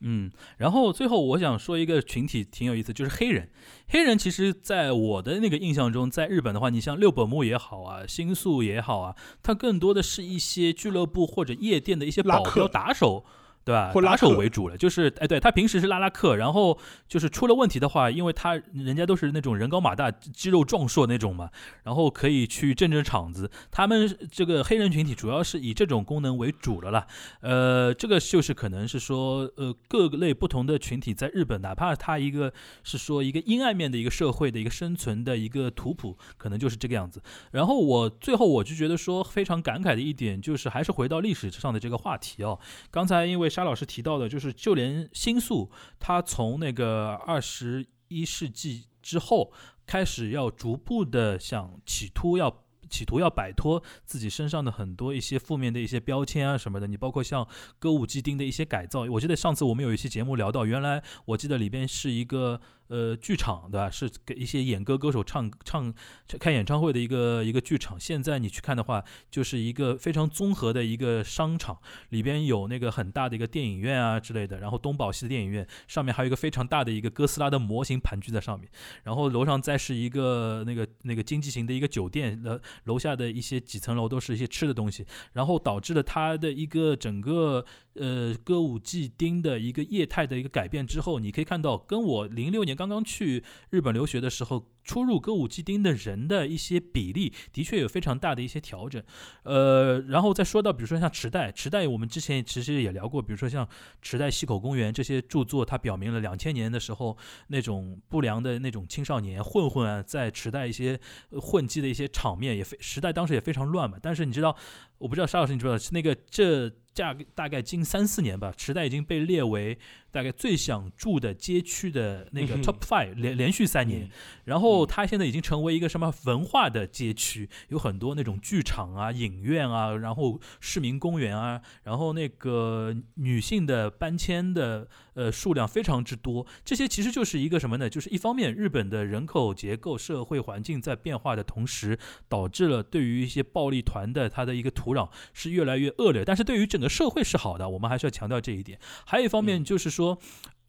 嗯，然后最后我想说一个群体挺有意思，就是黑人。黑人其实在我的那个印象中，在日本的话，你像六本木也好啊，新宿也好啊，它更多的是一些俱乐部或者夜店的一些保镖打手。对吧？拉手为主了，就是哎，对他平时是拉拉客，然后就是出了问题的话，因为他人家都是那种人高马大、肌肉壮硕那种嘛，然后可以去镇镇场子。他们这个黑人群体主要是以这种功能为主了啦。呃，这个就是可能是说，呃，各类不同的群体在日本，哪怕他一个是说一个阴暗面的一个社会的一个生存的一个图谱，可能就是这个样子。然后我最后我就觉得说非常感慨的一点，就是还是回到历史上的这个话题哦。刚才因为。沙老师提到的，就是就连新宿，它从那个二十一世纪之后开始，要逐步的想企图要企图要摆脱自己身上的很多一些负面的一些标签啊什么的。你包括像歌舞伎町的一些改造，我记得上次我们有一期节目聊到，原来我记得里边是一个。呃，剧场对吧？是给一些演歌歌手唱唱开演唱会的一个一个剧场。现在你去看的话，就是一个非常综合的一个商场，里边有那个很大的一个电影院啊之类的。然后东宝系的电影院上面还有一个非常大的一个哥斯拉的模型盘踞在上面。然后楼上再是一个那个那个经济型的一个酒店，呃，楼下的一些几层楼都是一些吃的东西。然后导致了它的一个整个。呃，歌舞伎町的一个业态的一个改变之后，你可以看到，跟我零六年刚刚去日本留学的时候。出入歌舞伎町的人的一些比例，的确有非常大的一些调整。呃，然后再说到，比如说像池袋，池袋我们之前其实也聊过，比如说像池袋西口公园这些著作，它表明了两千年的时候那种不良的那种青少年混混啊，在池袋一些混迹的一些场面，也非时代当时也非常乱嘛。但是你知道，我不知道沙老师你知道，那个这价大概近三四年吧，池袋已经被列为。大概最想住的街区的那个 top five 连连续三年，然后它现在已经成为一个什么文化的街区，有很多那种剧场啊、影院啊，然后市民公园啊，然后那个女性的搬迁的呃数量非常之多。这些其实就是一个什么呢？就是一方面日本的人口结构、社会环境在变化的同时，导致了对于一些暴力团的它的一个土壤是越来越恶劣。但是对于整个社会是好的，我们还是要强调这一点。还有一方面就是。说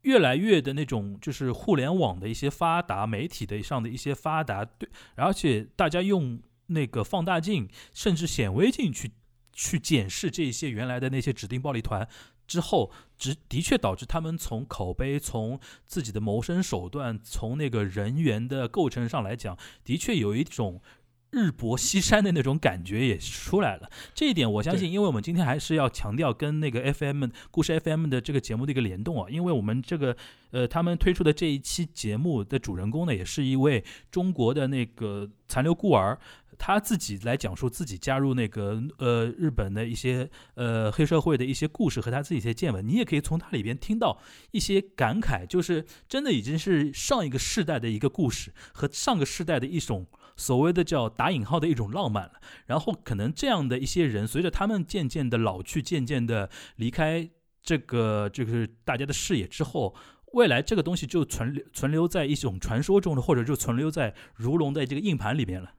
越来越的那种，就是互联网的一些发达，媒体的上的一些发达，对，而且大家用那个放大镜甚至显微镜去去检视这些原来的那些指定暴力团之后，只的确导致他们从口碑、从自己的谋生手段、从那个人员的构成上来讲，的确有一种。日薄西山的那种感觉也出来了，这一点我相信，因为我们今天还是要强调跟那个 FM 故事 FM 的这个节目的一个联动啊，因为我们这个呃他们推出的这一期节目的主人公呢，也是一位中国的那个残留孤儿，他自己来讲述自己加入那个呃日本的一些呃黑社会的一些故事和他自己一些见闻，你也可以从他里边听到一些感慨，就是真的已经是上一个世代的一个故事和上个世代的一种。所谓的叫打引号的一种浪漫了，然后可能这样的一些人，随着他们渐渐的老去，渐渐的离开这个就是大家的视野之后，未来这个东西就存留存留在一种传说中的，或者就存留在如龙的这个硬盘里面了。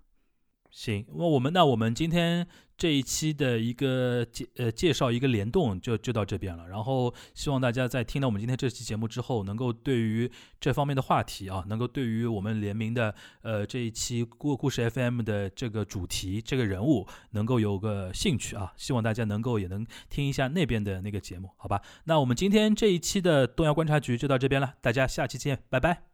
行，那我们那我们今天这一期的一个介呃介绍一个联动就就到这边了。然后希望大家在听到我们今天这期节目之后，能够对于这方面的话题啊，能够对于我们联名的呃这一期故故事 FM 的这个主题这个人物能够有个兴趣啊。希望大家能够也能听一下那边的那个节目，好吧？那我们今天这一期的东亚观察局就到这边了，大家下期见，拜拜。